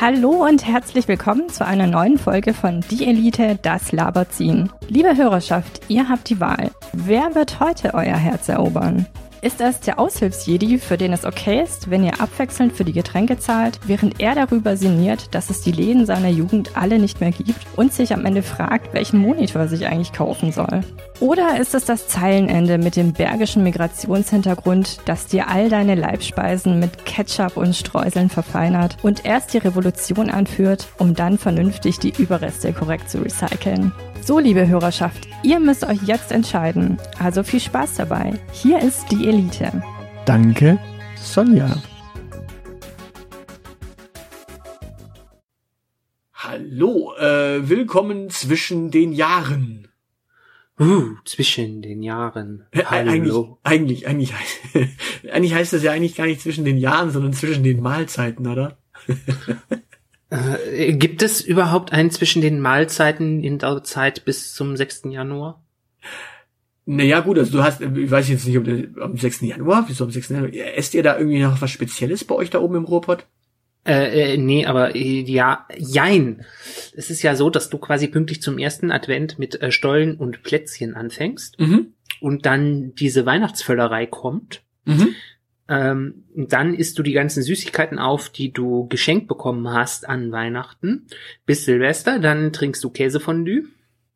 Hallo und herzlich willkommen zu einer neuen Folge von Die Elite, das Laberziehen. Liebe Hörerschaft, ihr habt die Wahl. Wer wird heute euer Herz erobern? Ist es der Aushilfsjedi, für den es okay ist, wenn ihr abwechselnd für die Getränke zahlt, während er darüber sinniert, dass es die Läden seiner Jugend alle nicht mehr gibt und sich am Ende fragt, welchen Monitor sich eigentlich kaufen soll? Oder ist es das Zeilenende mit dem bergischen Migrationshintergrund, das dir all deine Leibspeisen mit Ketchup und Streuseln verfeinert und erst die Revolution anführt, um dann vernünftig die Überreste korrekt zu recyceln? So, liebe Hörerschaft, ihr müsst euch jetzt entscheiden. Also viel Spaß dabei. Hier ist die Elite. Danke, Sonja. Hallo, äh, willkommen zwischen den Jahren. Uh, zwischen den Jahren. Äh, Hallo. Eigentlich, eigentlich, eigentlich, eigentlich heißt das ja eigentlich gar nicht zwischen den Jahren, sondern zwischen den Mahlzeiten, oder? Äh, gibt es überhaupt einen zwischen den Mahlzeiten in der Zeit bis zum 6. Januar? Naja, gut, also du hast, ich weiß jetzt nicht, ob du, am 6. Januar, wieso am 6. Januar, esst ihr da irgendwie noch was Spezielles bei euch da oben im Ruhrpott? Äh, äh, nee, aber äh, ja, jein. Es ist ja so, dass du quasi pünktlich zum ersten Advent mit äh, Stollen und Plätzchen anfängst Mhm. und dann diese Weihnachtsvöllerei kommt. Mhm. Ähm, dann isst du die ganzen Süßigkeiten auf, die du geschenkt bekommen hast an Weihnachten bis Silvester. Dann trinkst du Käsefondue.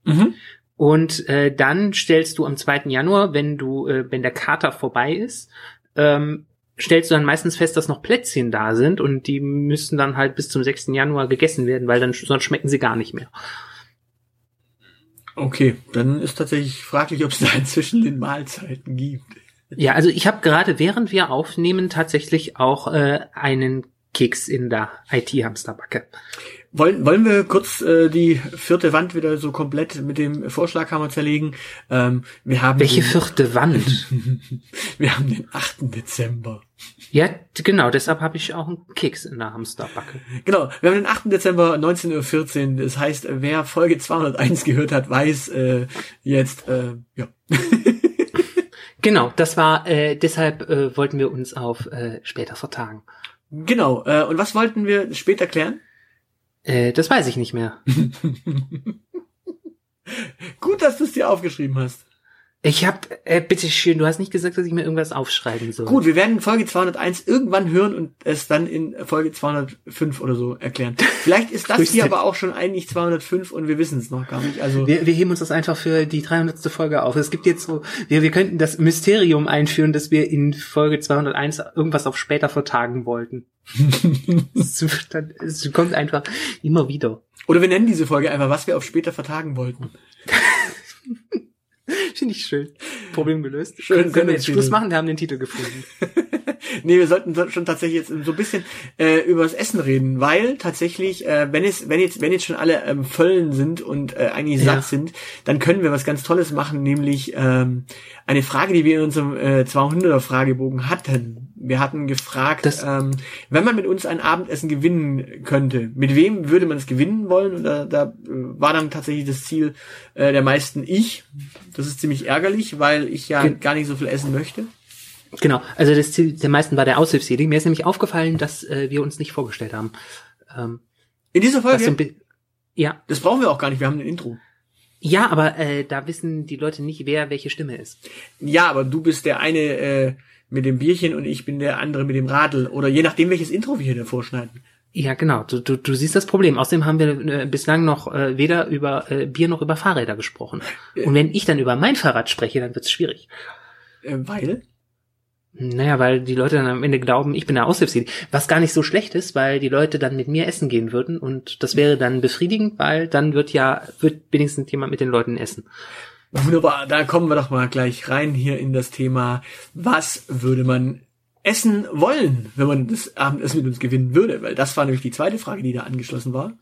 Mhm. Und äh, dann stellst du am 2. Januar, wenn du, äh, wenn der Kater vorbei ist, ähm, stellst du dann meistens fest, dass noch Plätzchen da sind und die müssen dann halt bis zum 6. Januar gegessen werden, weil dann sonst schmecken sie gar nicht mehr. Okay, dann ist tatsächlich fraglich, ob es da zwischen den Mahlzeiten gibt. Ja, also ich habe gerade, während wir aufnehmen, tatsächlich auch äh, einen Keks in der IT-Hamsterbacke. Wollen, wollen wir kurz äh, die vierte Wand wieder so komplett mit dem Vorschlaghammer zerlegen? Ähm, wir haben Welche den, vierte Wand? wir haben den 8. Dezember. ja, genau, deshalb habe ich auch einen Keks in der Hamsterbacke. Genau, wir haben den 8. Dezember 19.14 Uhr. Das heißt, wer Folge 201 gehört hat, weiß äh, jetzt, äh, ja. Genau, das war, äh, deshalb äh, wollten wir uns auf äh, später vertagen. Genau, äh, und was wollten wir später klären? Äh, das weiß ich nicht mehr. Gut, dass du es dir aufgeschrieben hast. Ich hab, äh, bitte schön, du hast nicht gesagt, dass ich mir irgendwas aufschreiben soll. Gut, wir werden Folge 201 irgendwann hören und es dann in Folge 205 oder so erklären. Vielleicht ist das hier aber auch schon eigentlich 205 und wir wissen es noch gar nicht. Also Wir, wir heben uns das einfach für die 300. Folge auf. Es gibt jetzt so, wir, wir könnten das Mysterium einführen, dass wir in Folge 201 irgendwas auf später vertagen wollten. es kommt einfach immer wieder. oder wir nennen diese Folge einfach, was wir auf später vertagen wollten. Finde ich schön. Problem gelöst. Schön, Können, können wir jetzt. Schluss machen? Wir haben den Titel gefunden. Nee, wir sollten so- schon tatsächlich jetzt so ein bisschen äh, über das Essen reden, weil tatsächlich, äh, wenn es, wenn jetzt, wenn jetzt schon alle ähm, Völlen sind und äh, eigentlich Ja. satt sind, dann können wir was ganz Tolles machen, nämlich ähm, eine Frage, die wir in unserem äh, 200er Fragebogen hatten. Wir hatten gefragt, Das- ähm, wenn man mit uns ein Abendessen gewinnen könnte, mit wem würde man es gewinnen wollen? Und da, da äh, war dann tatsächlich das Ziel äh, der meisten ich. Das ist ziemlich ärgerlich, weil ich ja Ge- gar nicht so viel essen möchte. Genau, also das Ziel der meisten war der Aushilfsjedi. Mir ist nämlich aufgefallen, dass äh, wir uns nicht vorgestellt haben. Ähm, In dieser Folge. bi- ja, Das brauchen wir auch gar nicht, wir haben ein Intro. ja, aber äh, da wissen die Leute nicht, wer welche Stimme ist. Ja, aber du bist der eine äh, mit dem Bierchen und ich bin der andere mit dem Radl. Oder je nachdem, welches Intro wir hier davor schneiden. Ja, genau. Du, du, du siehst das Problem. Außerdem haben wir äh, bislang noch äh, weder über äh, Bier noch über Fahrräder gesprochen. Und wenn ich dann über mein Fahrrad spreche, dann wird's schwierig. Äh, weil? Naja, weil die Leute dann am Ende glauben, ich bin der Aushilfsjedi. Was gar nicht so schlecht ist, weil die Leute dann mit mir essen gehen würden und das wäre dann befriedigend, weil dann wird ja, wird wenigstens jemand mit den Leuten essen. Wunderbar, da kommen wir doch mal gleich rein hier in das Thema, was würde man essen wollen, wenn man das Abendessen mit uns gewinnen würde? Weil das war nämlich die zweite Frage, die da angeschlossen war.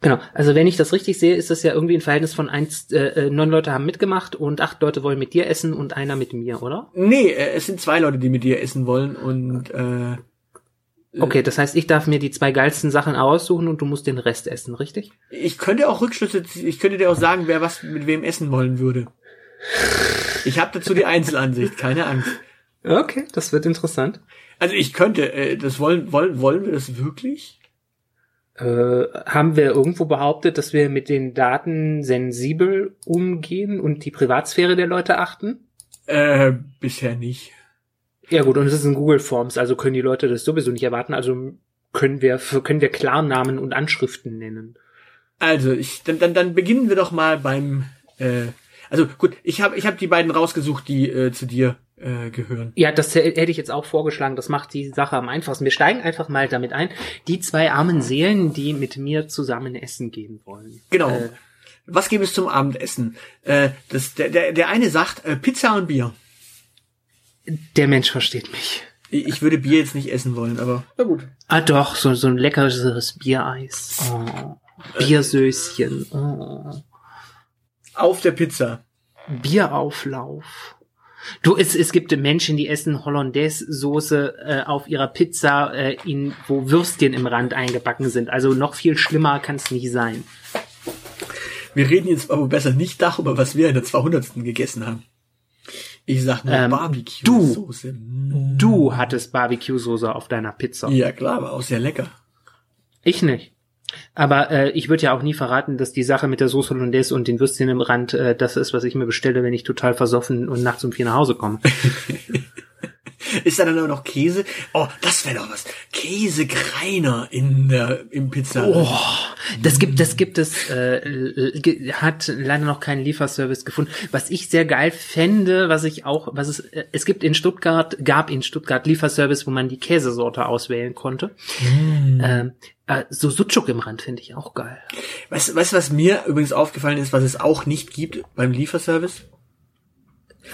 Genau. Also wenn ich das richtig sehe, ist das ja irgendwie ein Verhältnis von eins, äh, äh, neun Leute haben mitgemacht und acht Leute wollen mit dir essen und einer mit mir, oder? Nee, äh, es sind zwei Leute, die mit dir essen wollen und äh, Okay, das heißt, ich darf mir die zwei geilsten Sachen aussuchen und du musst den Rest essen, richtig? ich könnte auch Rückschlüsse, ziehen. ich könnte dir auch sagen, wer was mit wem essen wollen würde. Ich habe dazu die Einzelansicht, keine Angst. Okay, das wird interessant. Also ich könnte, äh, das wollen, wollen, wollen wir das wirklich? Äh, haben wir irgendwo behauptet, dass wir mit den Daten sensibel umgehen und die Privatsphäre der Leute achten? Äh, bisher nicht. Ja gut, und es ist in Google Forms, also können die Leute das sowieso nicht erwarten. Also können wir können wir Klarnamen und Anschriften nennen. Also, ich, dann, dann, dann beginnen wir doch mal beim, äh, also gut, ich habe ich hab die beiden rausgesucht, die äh, zu dir äh, gehören. Ja, das hätte ich jetzt auch vorgeschlagen. Das macht die Sache am einfachsten. Wir steigen einfach mal damit ein. Die zwei armen Seelen, die mit mir zusammen essen gehen wollen. Genau. Äh, Was gibt es zum Abendessen? Äh, das, der, der, der eine sagt äh, Pizza und Bier. der Mensch versteht mich. Ich ich würde Bier jetzt nicht essen wollen, aber na gut. Ah doch, so, so ein leckeres Biereis. Oh. Biersöschen. Oh. Auf der Pizza. Bierauflauf. Du, es, es gibt Menschen, die essen Hollandaise-Soße äh, auf ihrer Pizza, äh, in, wo Würstchen im Rand eingebacken sind. Also noch viel schlimmer kann es nicht sein. Wir reden jetzt aber besser nicht darüber, was wir in der 200. gegessen haben. Ich sag nur Ähm, Barbecue-Soße. Mm. Du hattest Barbecue-Soße auf deiner Pizza. Ja klar, war auch sehr lecker. Ich nicht. Aber äh, ich würde ja auch nie verraten, dass die Sache mit der Soße Hollandaise und den Würstchen im Rand äh, das ist, was ich mir bestelle, wenn ich total versoffen und nachts um vier nach Hause komme. Ist da dann auch noch Käse? Oh, das wäre doch was. Käsekreiner in der im Pizza. Oh, das gibt, das gibt es, äh, hat leider noch keinen Lieferservice gefunden. Was ich sehr geil fände, was ich auch, was es, äh, es gibt in Stuttgart, gab in Stuttgart Lieferservice, wo man die Käsesorte auswählen konnte. Ähm, äh, so Sucuk im Rand finde ich auch geil. Weißt, weißt du, was mir übrigens aufgefallen ist, was es auch nicht gibt beim Lieferservice?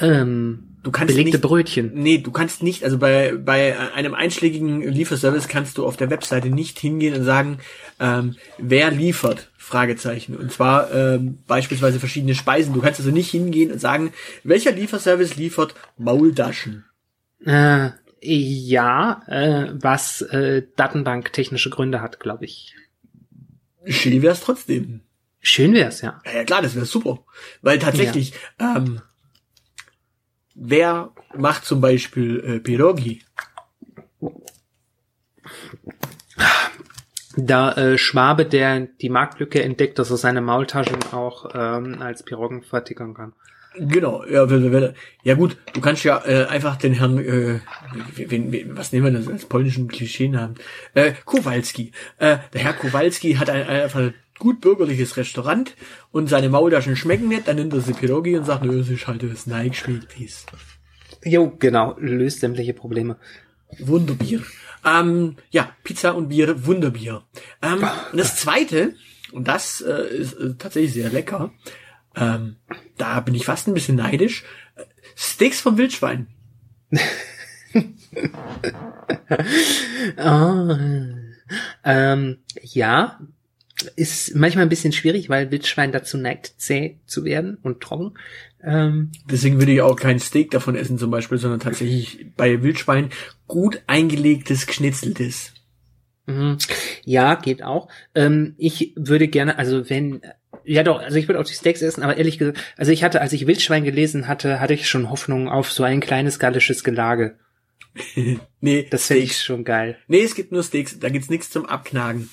Ähm, Du kannst belegte nicht, Brötchen. Nee, du kannst nicht, also bei, bei einem einschlägigen Lieferservice kannst du auf der Webseite nicht hingehen und sagen, ähm, wer liefert? Fragezeichen. Und zwar ähm, beispielsweise verschiedene Speisen. Du kannst also nicht hingehen und sagen, welcher Lieferservice liefert Maultaschen? Äh, ja, äh, was äh, Datenbank technische Gründe hat, glaube ich. Schön wär's trotzdem. Schön wär's, ja. Ja, ja klar, das wäre super. Weil tatsächlich, ähm, wer macht zum Beispiel äh, Pierogi? Da äh, Schwabe, der die Marktlücke entdeckt, dass er seine Maultaschen auch ähm, als Piroggen fertigen kann. Genau, ja, wer- wer- ja gut, du kannst ja äh, einfach den Herrn, äh, wen, wen, was nehmen wir das als polnischen Klischeenamen? Äh, Kowalski. Äh, der Herr Kowalski hat ein, einfach ein gut bürgerliches Restaurant und seine Maultaschen schmecken nicht, dann nimmt er sie Pierogi und sagt, nö, es ist halt das Nike-Spielpiece. Jo, genau, löst sämtliche Probleme. Wunderbier. Ähm, ja, Pizza und Bier, Wunderbier. Ähm, und das zweite, und das äh, ist äh, tatsächlich sehr lecker, ähm, da bin ich fast ein bisschen neidisch, äh, Steaks vom Wildschwein. Ah, ähm, ja, ist manchmal ein bisschen schwierig, weil Wildschwein dazu neigt, zäh zu werden und trocken. Ähm, Deswegen würde ich auch kein Steak davon essen zum Beispiel, sondern tatsächlich bei Wildschwein gut eingelegtes, geschnitzeltes. Mhm. Ja, geht auch. Ähm, ich würde gerne, also wenn, ja doch, also ich würde auch die Steaks essen, aber ehrlich gesagt, also ich hatte, als ich Wildschwein gelesen hatte, hatte ich schon Hoffnung auf so ein kleines gallisches Gelage. nee, Das finde ich schon geil. Nee, es gibt nur Steaks, da gibt's nichts zum Abknagen.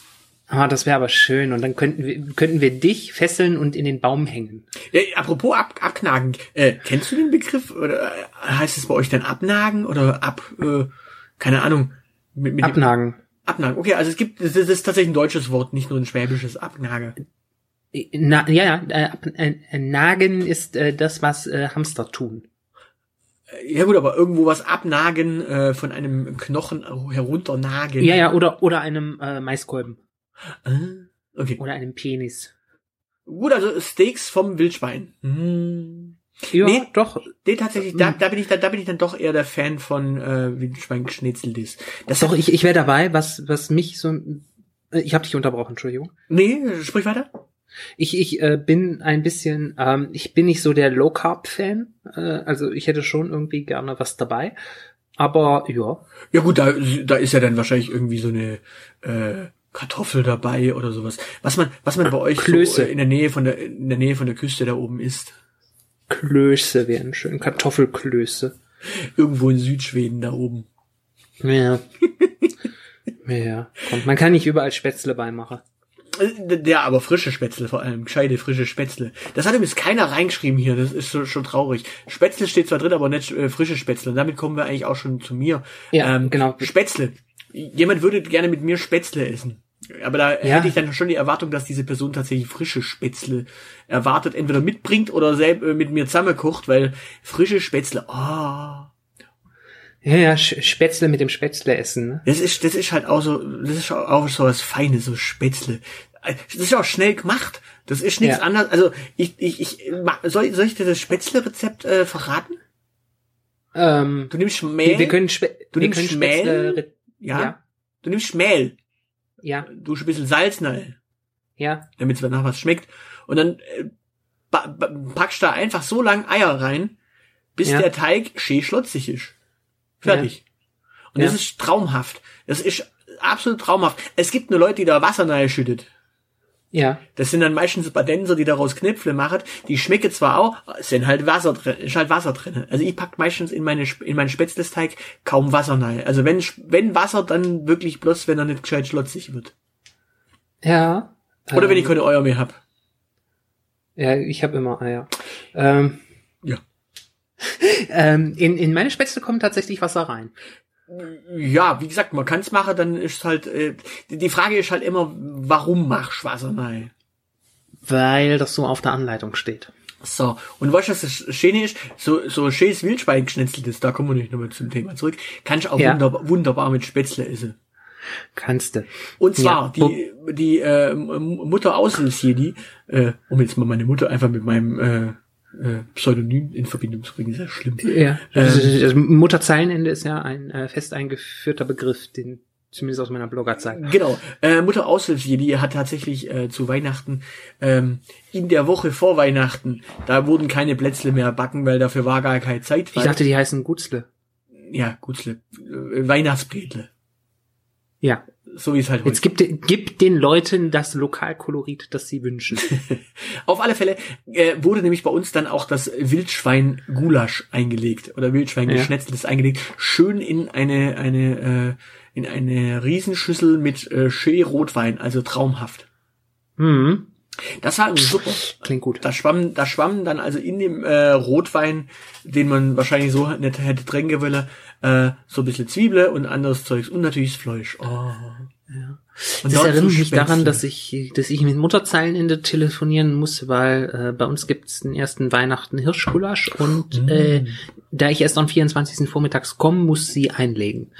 Ah, das wäre aber schön. Und dann könnten wir, könnten wir dich fesseln und in den Baum hängen. Ja, apropos ab, Abknagen, äh, kennst du den Begriff? Oder äh, heißt es bei euch dann Abnagen oder ab, äh, keine Ahnung. Mit, mit dem- Abnagen. Abnagen. Okay, also es gibt, das ist, tatsächlich ein deutsches Wort, nicht nur ein schwäbisches Abnage. Na, ja, ja, äh, ab, äh, äh, Nagen ist äh, das, was äh, Hamster tun. Ja gut, aber irgendwo was abnagen, äh, von einem Knochen herunternagen. Ja, ja, oder, oder einem äh, Maiskolben. Ah, Okay. Oder einem Penis. Gut, also Steaks vom Wildschwein. Hm. Ja, Nee. doch. Nee, tatsächlich, da, da bin ich da, da bin ich dann doch eher der Fan von äh, Wildschwein geschnitzeltes. Das Doch, ich, ich wäre dabei, was, was mich so. äh, Ich habe dich unterbrochen, Entschuldigung. Nee, sprich weiter. Ich, ich äh, bin ein bisschen, ähm, ich bin nicht so der Low Carb Fan. Äh, also ich hätte schon irgendwie gerne was dabei. Aber ja, Ja gut, da, da ist ja dann wahrscheinlich irgendwie so eine äh, Kartoffel dabei oder sowas. Was man, was man bei euch so Klöße. äh, in der Nähe von der in der Nähe von der Küste da oben isst. Klöße wären schön, Kartoffelklöße. Irgendwo in Südschweden da oben. Ja. Ja, kommt. Man kann nicht überall Spätzle beimachen. Äh, Ja, aber frische Spätzle vor allem. Gescheite frische Spätzle. Das hat übrigens keiner reingeschrieben hier. Das ist schon, schon traurig. Spätzle steht zwar drin, aber nicht äh, frische Spätzle. Und damit kommen wir eigentlich auch schon zu mir. Ja, genau. Spätzle. Jemand würde gerne mit mir Spätzle essen. Aber da Ja. hätte ich dann schon die Erwartung, dass diese Person tatsächlich frische Spätzle erwartet, entweder mitbringt oder selbst äh, mit mir zusammenkocht, weil frische Spätzle, oh, Ja, ja, Spätzle mit dem Spätzle essen, ne? das ist, das ist halt auch so, das ist auch so was Feines, so Spätzle. Das ist auch schnell gemacht. Das ist nichts Ja. anderes. Also ich, ich, ich soll, soll ich dir das Spätzle-Rezept äh, verraten? Ähm, Du nimmst Mehl. wir, wir können, Spä Du wir nimmst können Mehl? Ja, ja. Du nimmst Mehl. ja, Du ein bisschen Salz rein, ja, damit es nach was schmeckt. Und dann äh, packst da einfach so lang Eier rein, bis Ja. der Teig schön schlotzig ist. Fertig. Und das Ja. ist traumhaft. Das ist absolut traumhaft. Es gibt nur Leute, die da Wasser reinschüttet. Ja. Das sind dann meistens Badenser, die daraus Knöpfle machen. Die schmecken zwar auch, sind halt Wasser drin, ist halt Wasser drin. Also ich pack meistens in meine in meinen Spätzlesteig kaum Wasser rein. Also wenn wenn Wasser, dann wirklich bloß, wenn er nicht gescheit schlotzig wird. Ja. Oder wenn ich Ähm, keine Eier mehr hab. Ja, ich habe immer Eier. Ähm, Ja. ähm, in, in meine Spätzle kommt tatsächlich Wasser rein. Ja, wie gesagt, man kann's machen, dann ist halt äh, die die Frage ist halt immer, warum machst du Wasser rein? Weil das so auf der Anleitung steht. So, und weißt du, was das Schöne ist? So, so schönes Wildschwein geschnetzeltes, da kommen wir nicht nochmal zum Thema zurück, kannst du auch Ja. wunderbar, wunderbar mit Spätzle essen. Kannst du. Und zwar, Ja. die, die äh, Mutter Aushilfsjedi, äh, um jetzt mal meine Mutter einfach mit meinem äh, äh, Pseudonym in Verbindung zu bringen, ist ja schlimm. Ja. Also, das Mutterzeilenende ist ja ein äh, fest eingeführter Begriff, den zumindest aus meiner Bloggerzeit. Genau. Äh, Mutter Aushilfsjedi hat tatsächlich äh, zu Weihnachten, ähm, in der Woche vor Weihnachten, da wurden keine Plätzle mehr backen, weil dafür war gar keine Zeit. Ich dachte, die heißen Gutzle. ja, Gutzle, äh, Weihnachtsbretle. Ja. So wie es halt Jetzt gibt, gib den Leuten das Lokalkolorit, das sie wünschen. Auf alle Fälle äh, wurde nämlich bei uns dann auch das Wildschwein-Gulasch eingelegt oder Wildschwein-Geschnetzeltes eingelegt, schön in eine eine äh, in eine Riesenschüssel mit äh, schön Rotwein, also traumhaft. Hm. Das war super. Klingt gut. Da schwamm, da schwamm dann also in dem äh, Rotwein, den man wahrscheinlich so nicht hätte tränken wollen, äh, so ein bisschen Zwiebel und anderes Zeugs und natürlich das Fleisch. Oh. Ja. Und Das erinnert mich daran, dass ich, dass ich mit Mutterzeilenende telefonieren muss, weil äh, bei uns gibt's den ersten Weihnachten Hirschgulasch und Mm. äh, da ich erst am 24. vormittags komme, muss sie einlegen.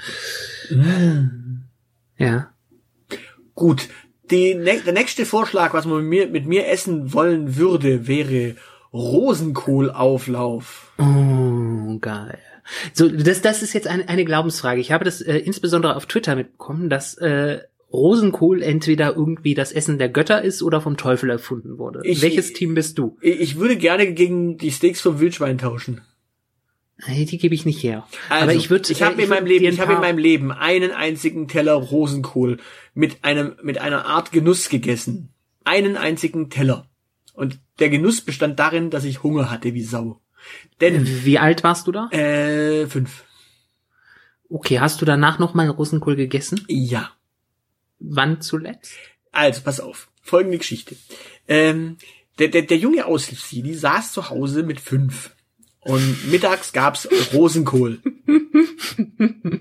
Mm. Ja. Gut. Die, ne der nächste Vorschlag, was man mit mir, mit mir essen wollen würde, wäre Rosenkohlauflauf. Oh, geil. So, das, das ist jetzt eine, eine Glaubensfrage. Ich habe das äh, insbesondere auf Twitter mitbekommen, dass äh, Rosenkohl entweder irgendwie das Essen der Götter ist oder vom Teufel erfunden wurde. Ich- Welches Team bist du? Ich würde gerne gegen die Steaks vom Wildschwein tauschen. Hey, die gebe ich nicht her. Also, Aber ich würde. ich habe äh, in meinem Leben, ich habe in meinem Leben einen einzigen Teller Rosenkohl mit einem mit einer Art Genuss gegessen. Einen einzigen Teller. Und der Genuss bestand darin, dass ich Hunger hatte wie Sau. Denn Wie alt warst du da? äh, fünf. Okay, hast du danach noch mal Rosenkohl gegessen? Ja. Wann zuletzt? Also, pass auf. Folgende Geschichte. Ähm, der, der, der junge Aushilfsjedi saß zu Hause mit fünf. Und mittags gab's Rosenkohl.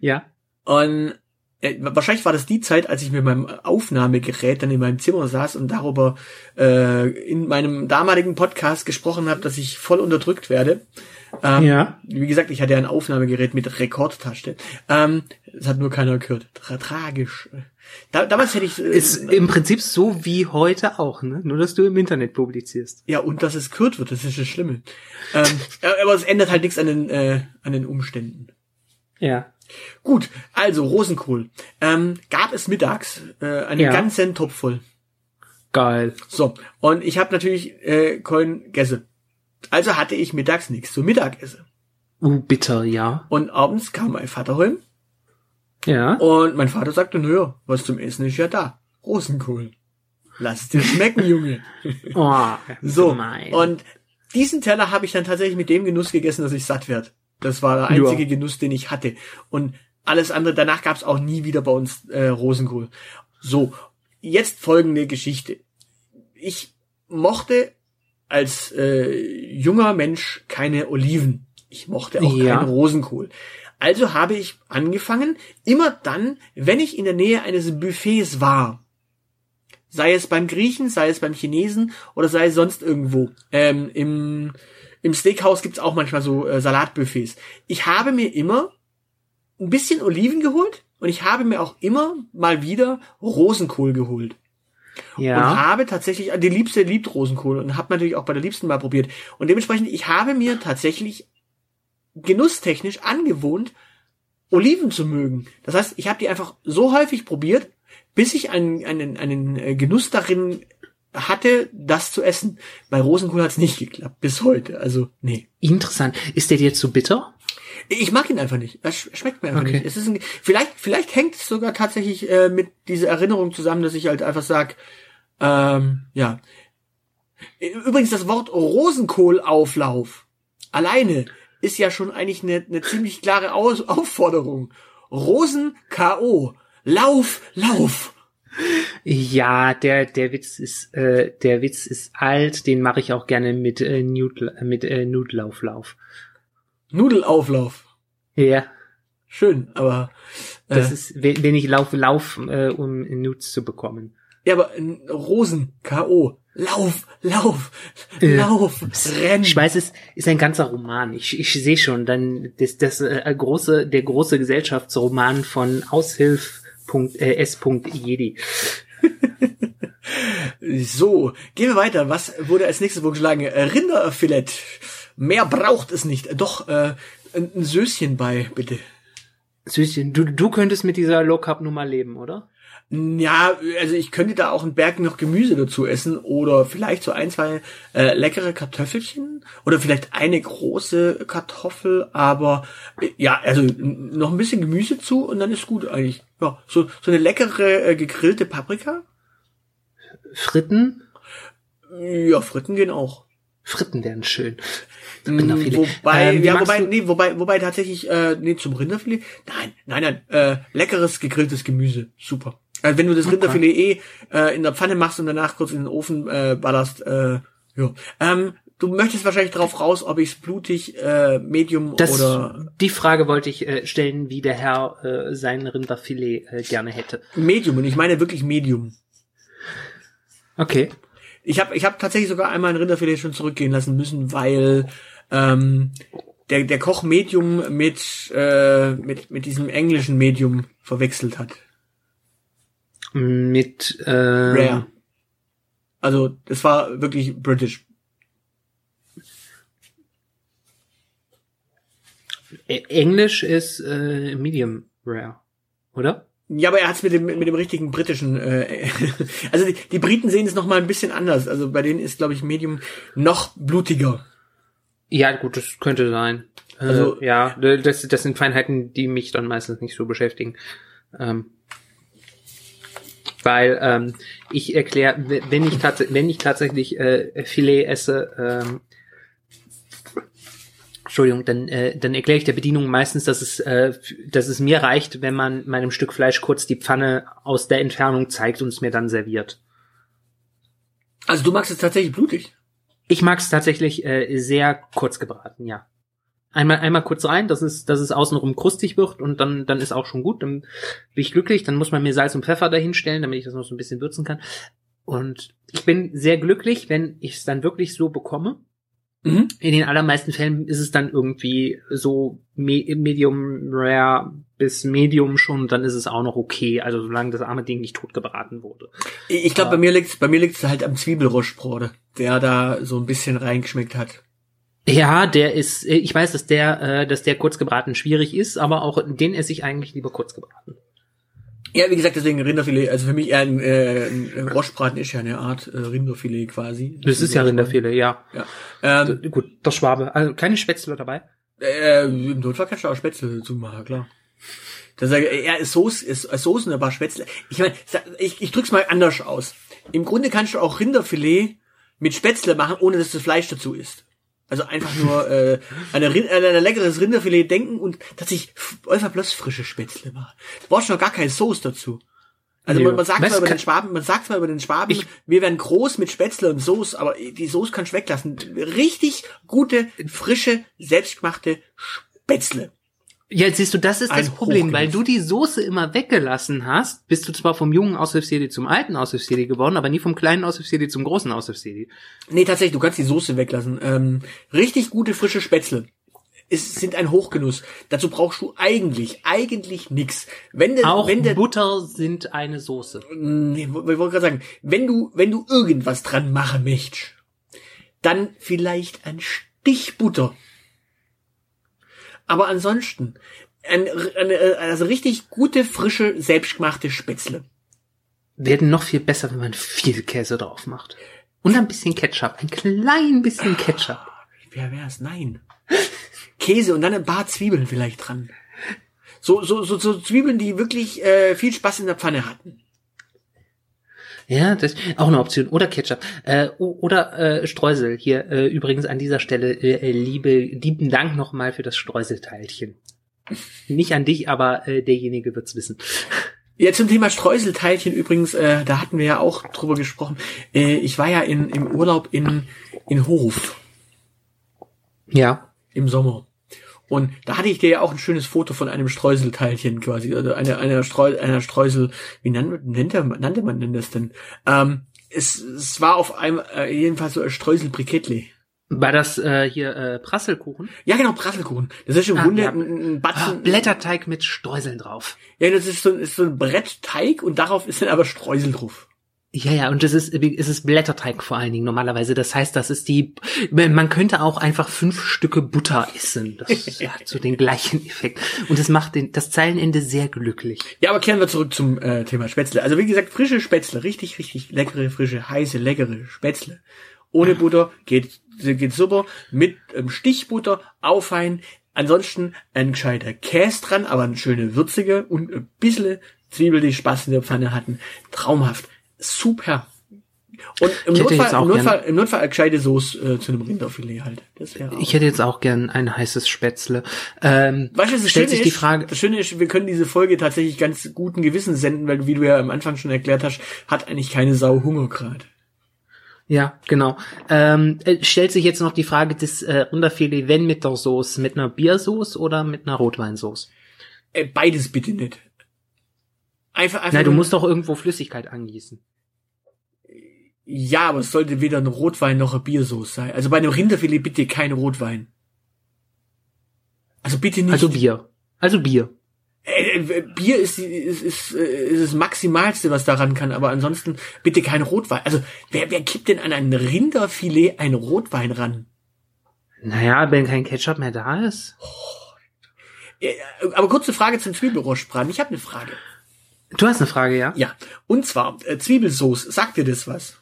Ja. Und äh, wahrscheinlich war das die Zeit, als ich mit meinem Aufnahmegerät dann in meinem Zimmer saß und darüber äh, in meinem damaligen Podcast gesprochen habe, dass ich voll unterdrückt werde. Ähm, Ja. Wie gesagt, ich hatte ein Aufnahmegerät mit Rekordtaste. Ähm, das hat nur keiner gehört. Tra tragisch. Da, damals hätte ich äh, Ist im Prinzip so wie heute auch, ne? Nur dass du im Internet publizierst. ja und dass es gehört wird, das ist das Schlimme. ähm, aber es ändert halt nichts an den äh, an den Umständen. Ja. Gut, also Rosenkohl. Ähm, gab es mittags äh, einen Ja. ganzen Topf voll. Geil. So, und ich habe natürlich äh, kein Gäse. Also hatte ich mittags nichts zum Mittagessen. Uh, bitter, ja. Und abends kam mein Vater heim Ja. und mein Vater sagte, naja, was zum Essen ist ja da. Rosenkohl. Lass es dir schmecken, Junge. Oh, So, gemein. und diesen Teller habe ich dann tatsächlich mit dem Genuss gegessen, dass ich satt werd. Das war der einzige Ja. Genuss, den ich hatte. Und alles andere, danach gab's auch nie wieder bei uns äh, Rosenkohl. So, jetzt folgende Geschichte. Ich mochte als äh, junger Mensch keine Oliven. Ich mochte auch Ja. keinen Rosenkohl. Also habe ich angefangen, immer dann, wenn ich in der Nähe eines Buffets war, sei es beim Griechen, sei es beim Chinesen oder sei es sonst irgendwo, ähm, im, im Steakhouse gibt's auch manchmal so äh, Salatbuffets. Ich habe mir immer ein bisschen Oliven geholt und ich habe mir auch immer mal wieder Rosenkohl geholt. Und Ja. habe tatsächlich, die Liebste liebt Rosenkohl und habe natürlich auch bei der Liebsten mal probiert. Und dementsprechend, ich habe mir tatsächlich genusstechnisch angewohnt, Oliven zu mögen. Das heißt, ich habe die einfach so häufig probiert, bis ich einen, einen, einen äh, Genuss darin hatte, das zu essen. Bei Rosenkohl hat's nicht geklappt, bis heute. Also, nee. Interessant. Ist der dir zu bitter? Ich mag ihn einfach nicht. Das sch- schmeckt mir einfach Okay. nicht. Es ist ein, vielleicht, vielleicht hängt es sogar tatsächlich äh, mit dieser Erinnerung zusammen, dass ich halt einfach sag, ähm, ja. Übrigens das Wort Rosenkohlauflauf alleine ist ja schon eigentlich eine, eine ziemlich klare Aus Aufforderung. Rosen K.O. Lauf, lauf. Ja, der der Witz ist äh, der Witz ist alt. Den mache ich auch gerne mit äh, Nudel, mit äh, Nudelauflauf. Nudelauflauf. Ja, Schön, aber das äh, ist wenn wenn ich laufe lauf äh, um Nudes zu bekommen. ja, aber äh, Rosen K.O. Lauf, lauf, Äh, lauf, renn. Ich weiß, es ist ein ganzer Roman. Ich, ich sehe schon, dann das, das äh, große, der große Gesellschaftsroman von Aushilf.s.jedi. So, gehen wir weiter. Was wurde als nächstes vorgeschlagen? Rinderfilet. Mehr braucht es nicht. Doch, äh, ein Söschen bei, bitte. Süßchen, du, du könntest mit dieser Low Carb Nummer leben, oder? Ja, also ich könnte da auch einen Berg noch Gemüse dazu essen oder vielleicht so ein, zwei äh, leckere Kartoffelchen oder vielleicht eine große Kartoffel, aber äh, ja, also noch ein bisschen Gemüse zu und dann ist gut eigentlich. Ja, so, so eine leckere äh, gegrillte Paprika. Fritten? Ja, Fritten gehen auch. Fritten wären schön. Mm, Rinderfilet. Wobei, Ähm, ja, wobei, nee, wobei, wobei tatsächlich, äh, nee, zum Rinderfilet, nein, nein, nein, äh, leckeres gegrilltes Gemüse, super. Also wenn du das Okay. Rinderfilet eh äh, in der Pfanne machst und danach kurz in den Ofen äh, ballerst, äh, ja. Ähm, du möchtest wahrscheinlich drauf raus, ob ich's blutig, äh, Medium Das, oder die Frage wollte ich äh, stellen, wie der Herr äh, sein Rinderfilet äh, gerne hätte. Medium und ich meine wirklich Medium. Okay. Ich habe ich hab tatsächlich sogar einmal ein Rinderfilet schon zurückgehen lassen müssen, weil ähm, der, der Koch Medium mit, äh, mit, mit diesem englischen Medium verwechselt hat. Mit äh, Rare. Also, das war wirklich British. Englisch ist äh, Medium Rare, oder? Ja, aber er hat's mit dem mit dem richtigen britischen. Äh, also die, die Briten sehen es noch mal ein bisschen anders. Also bei denen ist, glaube ich, Medium noch blutiger. Ja, gut, das könnte sein. Also- Also ja, das, das sind Feinheiten, die mich dann meistens nicht so beschäftigen. Ähm, weil ähm, ich erkläre, wenn ich tats wenn ich tatsächlich äh, Filet esse, ähm, Entschuldigung, dann, äh, dann erkläre ich der Bedienung meistens, dass es, äh, dass es mir reicht, wenn man meinem Stück Fleisch kurz die Pfanne aus der Entfernung zeigt und es mir dann serviert. Also du magst es tatsächlich blutig. Ich mag es tatsächlich äh, sehr kurz gebraten, ja. Einmal, einmal kurz rein, dass es, dass es außenrum krustig wird und dann, dann ist auch schon gut. Dann bin ich glücklich. Dann muss man mir Salz und Pfeffer dahinstellen, damit ich das noch so ein bisschen würzen kann. Und ich bin sehr glücklich, wenn ich es dann wirklich so bekomme. Mhm. In den allermeisten Fällen ist es dann irgendwie so me Medium Rare bis Medium schon, dann ist es auch noch okay. Also solange das arme Ding nicht tot gebraten wurde. Ich, glaube, bei mir liegt's bei mir liegt's halt am Zwiebelrostbrode, der da so ein bisschen reingeschmeckt hat. Ja, der ist, äh, ich weiß, dass der, äh, dass der kurz gebraten schwierig ist, aber auch den esse ich eigentlich lieber kurz gebraten. Ja, wie gesagt, deswegen Rinderfilet. Also für mich eher ein, äh, ein Rostbraten ist ja eine Art äh, Rinderfilet quasi. Das ist ja Rinderfilet, ja. Ja. Ähm, D- Gut, das Schwabe. Also keine Spätzle dabei. Äh, Im Notfall kannst du auch Spätzle zumachen, klar. Das sage ich, ist Soße, ist ist Soßen, aber Spätzle. Ich meine, ich, ich drück's mal anders aus. Im Grunde kannst du auch Rinderfilet mit Spätzle machen, ohne dass das Fleisch dazu ist. Also einfach nur äh, an, ein, an ein leckeres Rinderfilet denken und tatsächlich einfach bloß frische Spätzle machen. Du brauchst noch gar keine Soße dazu. Also Nee. man, man sagt zwar über den Schwaben, man sagt zwar über den Schwaben, Ich- wir werden groß mit Spätzle und Soße, aber die Soße kannst du weglassen. Richtig gute, frische, selbstgemachte Spätzle. Ja, siehst du, das ist das Problem, weil du die Soße immer weggelassen hast, bist du zwar vom jungen Aushilfsjedi zum alten Aushilfsjedi geworden, aber nie vom kleinen Aushilfsjedi zum großen Aushilfsjedi. Nee, tatsächlich, du kannst die Soße weglassen. Ähm, richtig gute, frische Spätzle. Es sind ein Hochgenuss. Dazu brauchst du eigentlich, eigentlich nix. Wenn der, Auch wenn der, Butter sind eine Soße. Nee, ich wollte gerade sagen, wenn du, wenn du irgendwas dran machen möchtest, dann vielleicht ein Stich Butter. Aber ansonsten, ein, eine, also richtig gute, frische, selbstgemachte Spätzle. Werden noch viel besser, wenn man viel Käse drauf macht. Und ein bisschen Ketchup. Ein klein bisschen Ketchup. Wer wär's? Nein. Käse und dann ein paar Zwiebeln vielleicht dran. So, so, so, so Zwiebeln, die wirklich äh, viel Spaß in der Pfanne hatten. Ja, das ist auch eine Option. Oder Ketchup. Äh, oder äh, Streusel. Hier äh, übrigens an dieser Stelle äh, liebe, lieben Dank nochmal für das Streuselteilchen. Nicht an dich, aber äh, derjenige wird's wissen. Ja, zum Thema Streuselteilchen übrigens, äh, da hatten wir ja auch drüber gesprochen. Äh, ich war ja in, im Urlaub in, in Hof Ja. im Sommer. Und da hatte ich dir ja auch ein schönes Foto von einem Streuselteilchen quasi, oder einer, einer, Streu, einer Streusel, wie nannt, nannte, man- nannte man denn das denn? Ähm, es, es war auf einem, äh, jedenfalls so ein Streuselbrikettli. War das äh, hier äh, Prasselkuchen? Ja, genau, Prasselkuchen. Das ist im Ah, Grunde ja. ein, ein Ah, Batzen. Blätterteig mit Streuseln drauf. Ja, das ist so, ist so ein Brettteig und darauf ist dann aber Streusel drauf. Ja, ja, und es ist, es ist Blätterteig vor allen Dingen normalerweise. Das heißt, das ist die, man könnte auch einfach fünf Stücke Butter essen. Das hat so den gleichen Effekt. Und es macht den, das Zeilenende sehr glücklich. Ja, aber kehren wir zurück zum äh, Thema Spätzle. Also wie gesagt, frische Spätzle, richtig, richtig leckere, frische, heiße, leckere Spätzle. Ohne Butter geht, geht super. Mit ähm, Stichbutter aufheilen. Ansonsten ein gescheiter Käse dran, aber eine schöne würzige und ein bisschen Zwiebel, die Spaß in der Pfanne hatten. Traumhaft. Super. Und im Ich Notfall, auch im gern- Notfall, im Notfall eine gescheite Soße äh, zu einem Rinderfilet halt. Das wäre. Ich hätte jetzt auch gern ein heißes Spätzle. Ähm, Weißt du, das stellt Schöne, sich die ist, Frage, das Schöne ist, wir können diese Folge tatsächlich ganz guten Gewissens senden, weil, wie du ja am Anfang schon erklärt hast, hat eigentlich keine Sau Hunger gerade. ja, genau. Ähm, äh, stellt sich jetzt noch die Frage des äh, Rinderfilet, wenn mit der Soße, mit einer Biersauce oder mit einer Rotweinsauce? Äh, beides bitte nicht. Einfach, einfach. Na, du musst doch irgendwo Flüssigkeit angießen. Ja, aber es sollte weder ein Rotwein noch eine Biersauce sein. Also bei einem Rinderfilet bitte kein Rotwein. Also bitte nicht. Also Bier. Also Bier. Äh, äh, Bier ist, ist, ist, äh, ist das Maximalste, was daran kann, aber ansonsten bitte kein Rotwein. Also wer, wer gibt denn an ein Rinderfilet ein Rotwein ran? Naja, wenn kein Ketchup mehr da ist. Äh, Aber kurze Frage zum Zwiebelrostbraten. Ich habe eine Frage. Du hast eine Frage, ja? Ja, und zwar äh, Zwiebelsauce. Sagt dir das was?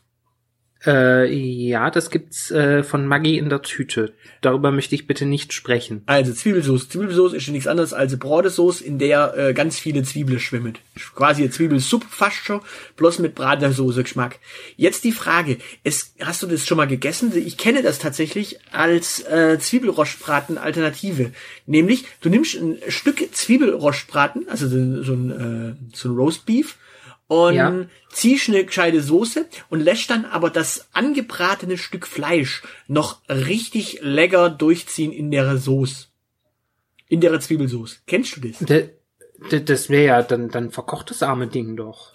Äh, ja, das gibt's äh, von Maggi in der Tüte. Darüber möchte ich bitte nicht sprechen. Also Zwiebelsauce. Zwiebelsauce ist ja nichts anderes als eine in der äh, ganz viele Zwiebeln schwimmen. Quasi eine Zwiebelsuppe fast schon, bloß mit Bratensoße Geschmack. Jetzt die Frage, es, hast du das schon mal gegessen? Ich kenne das tatsächlich als äh, Zwiebelrostbraten Alternative. Nämlich, du nimmst ein Stück Zwiebelrostbraten, also so, so ein, äh, so ein Roastbeef, und Ja. ziehst eine gescheite Soße und lässt dann aber das angebratene Stück Fleisch noch richtig lecker durchziehen in der Soße. In der Zwiebelsauce. Kennst du das? D d das wäre ja, dann, dann verkocht das arme Ding doch.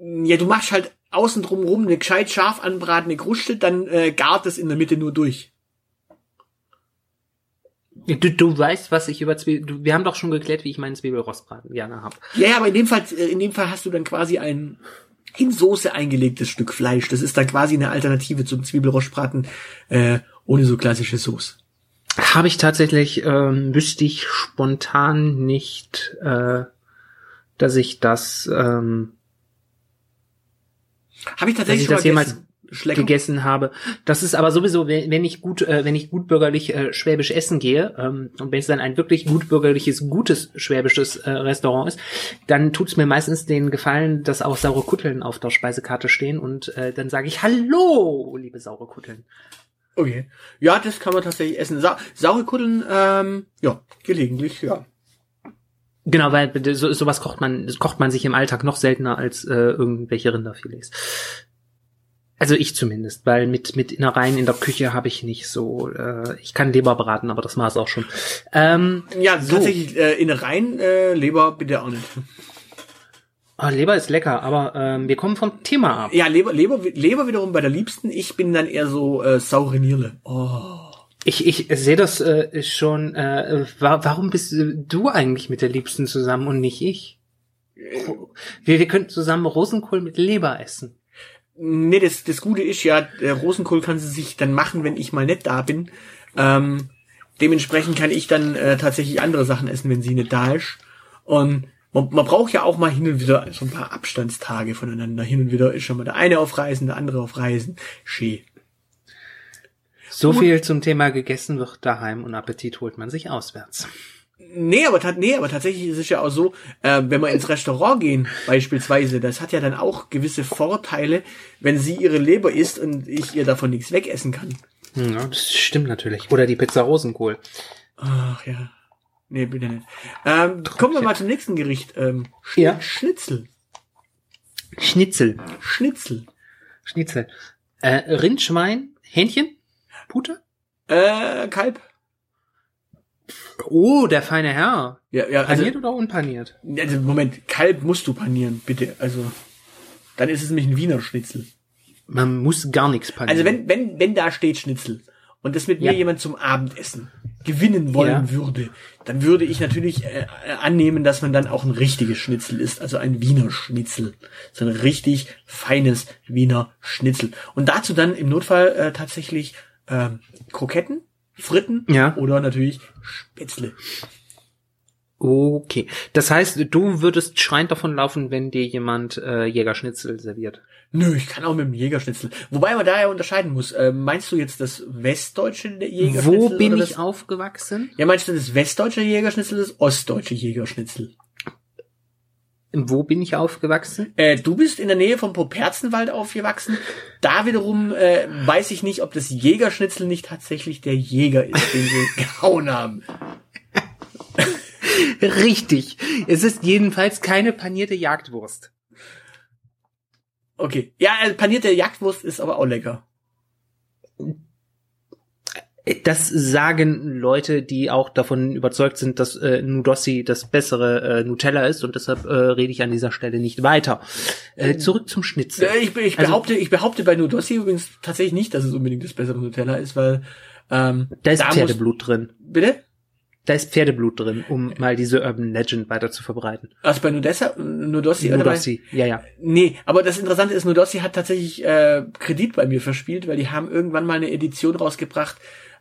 Ja, du machst halt außen drum rum eine gescheit scharf anbratene Kruste, dann äh, gart es in der Mitte nur durch. Du, du weißt, was ich über Zwiebel... Du, wir haben doch schon geklärt, wie ich meinen Zwiebelrostbraten gerne hab. Ja, ja, aber in dem Fall, äh, in dem Fall hast du dann quasi ein in Soße eingelegtes Stück Fleisch. Das ist dann quasi eine Alternative zum Zwiebelrostbraten äh, ohne so klassische Soße. Habe ich tatsächlich, ähm, wüsste ich spontan nicht, äh, dass ich das ähm, Habe ich tatsächlich Dass ich das jemals. Schlecker? gegessen habe. Das ist aber sowieso, wenn ich gut, äh, wenn ich gut bürgerlich äh, schwäbisch essen gehe ähm, und wenn es dann ein wirklich gut bürgerliches, gutes schwäbisches äh, Restaurant ist, dann tut's mir meistens den Gefallen, dass auch saure Kutteln auf der Speisekarte stehen und äh, dann sage ich Hallo, liebe saure Kutteln. Okay. Ja, das kann man tatsächlich essen. Sa saure Kuddeln, ähm, ja, gelegentlich, ja. Genau, weil so, sowas kocht man, kocht man sich im Alltag noch seltener als äh, irgendwelche Rinderfilets. Also ich zumindest, weil mit mit Innereien in der Küche habe ich nicht so. Äh, ich kann Leber braten, aber das war es auch schon. Ähm, Ja, so. tatsächlich, äh, Innereien, äh, Leber bitte auch nicht. Ah, Leber ist lecker, aber ähm, wir kommen vom Thema ab. Ja, Leber, Leber, Leber wiederum bei der Liebsten. Ich bin dann eher so äh, saure Nierle. Oh. Ich, ich sehe das äh, schon. Äh, wa warum bist du eigentlich mit der Liebsten zusammen und nicht ich? Wir, wir könnten zusammen Rosenkohl mit Leber essen. Nee, das, das Gute ist ja, der Rosenkohl kann sie sich dann machen, wenn ich mal nicht da bin. Ähm, dementsprechend kann ich dann äh, tatsächlich andere Sachen essen, wenn sie nicht da ist. Und man, man braucht ja auch mal hin und wieder so ein paar Abstandstage voneinander. Hin und wieder ist schon mal der eine auf Reisen, der andere auf Reisen. Schee. So viel zum Thema gegessen wird daheim und Appetit holt man sich auswärts. Nee, aber, nee, aber tatsächlich ist es ja auch so, äh, wenn wir ins Restaurant gehen, beispielsweise, das hat ja dann auch gewisse Vorteile, wenn sie ihre Leber isst und ich ihr davon nichts wegessen kann. Hm, Ja, das stimmt natürlich. Oder die Pizza Rosenkohl. Ach ja. Nee, bitte nicht. Ähm, kommen wir mal zum nächsten Gericht. Ähm, Sch Ja. Schnitzel. Schnitzel. Schnitzel. Schnitzel. Äh, Rindschwein, Hähnchen, Pute. Äh, Kalb. Oh, der feine Herr. Ja, ja, also, Paniert oder unpaniert? also Moment, Kalb musst du panieren, bitte. Also, dann ist es nämlich ein Wiener Schnitzel. Man muss gar nichts panieren. Also wenn, wenn, wenn da steht Schnitzel und das mit Ja. mir jemand zum Abendessen gewinnen wollen Ja. würde, dann würde ich natürlich äh, äh, annehmen, dass man dann auch ein richtiges Schnitzel isst, also ein Wiener Schnitzel. So ein richtig feines Wiener Schnitzel. Und dazu dann im Notfall äh, tatsächlich ähm, Kroketten, Fritten Ja. oder natürlich Spätzle. Okay. Das heißt, du würdest schreiend davon laufen, wenn dir jemand äh, Jägerschnitzel serviert. Nö, ich kann auch mit dem Jägerschnitzel. Wobei man da ja unterscheiden muss. Äh, meinst du jetzt das westdeutsche Jägerschnitzel? Wo bin ich das, aufgewachsen? Ja, meinst du das westdeutsche Jägerschnitzel das ostdeutsche Jägerschnitzel? Wo bin ich aufgewachsen? Äh, du bist in der Nähe vom Poperzenwald aufgewachsen. Da wiederum äh, weiß ich nicht, ob das Jägerschnitzel nicht tatsächlich der Jäger ist, den wir gehauen haben. Richtig. Es ist jedenfalls keine panierte Jagdwurst. Okay. Ja, äh, panierte Jagdwurst ist aber auch lecker. Das sagen Leute, die auch davon überzeugt sind, dass äh, Nudossi das bessere äh, Nutella ist und deshalb äh, rede ich an dieser Stelle nicht weiter. Äh, zurück zum Schnitzel. Ich, ich, Also- behaupte, ich behaupte bei Nudossi übrigens tatsächlich nicht, dass es unbedingt das bessere Nutella ist, weil ähm, Da ist muss- Pferdeblut drin. Bitte? Da ist Pferdeblut drin, um mal diese Urban Legend weiter zu verbreiten. Also bei Nudessa, Nudossi Nudossi, ja, ja. Nee, aber das Interessante ist, Nudossi hat tatsächlich äh, Kredit bei mir verspielt, weil die haben irgendwann mal eine Edition rausgebracht,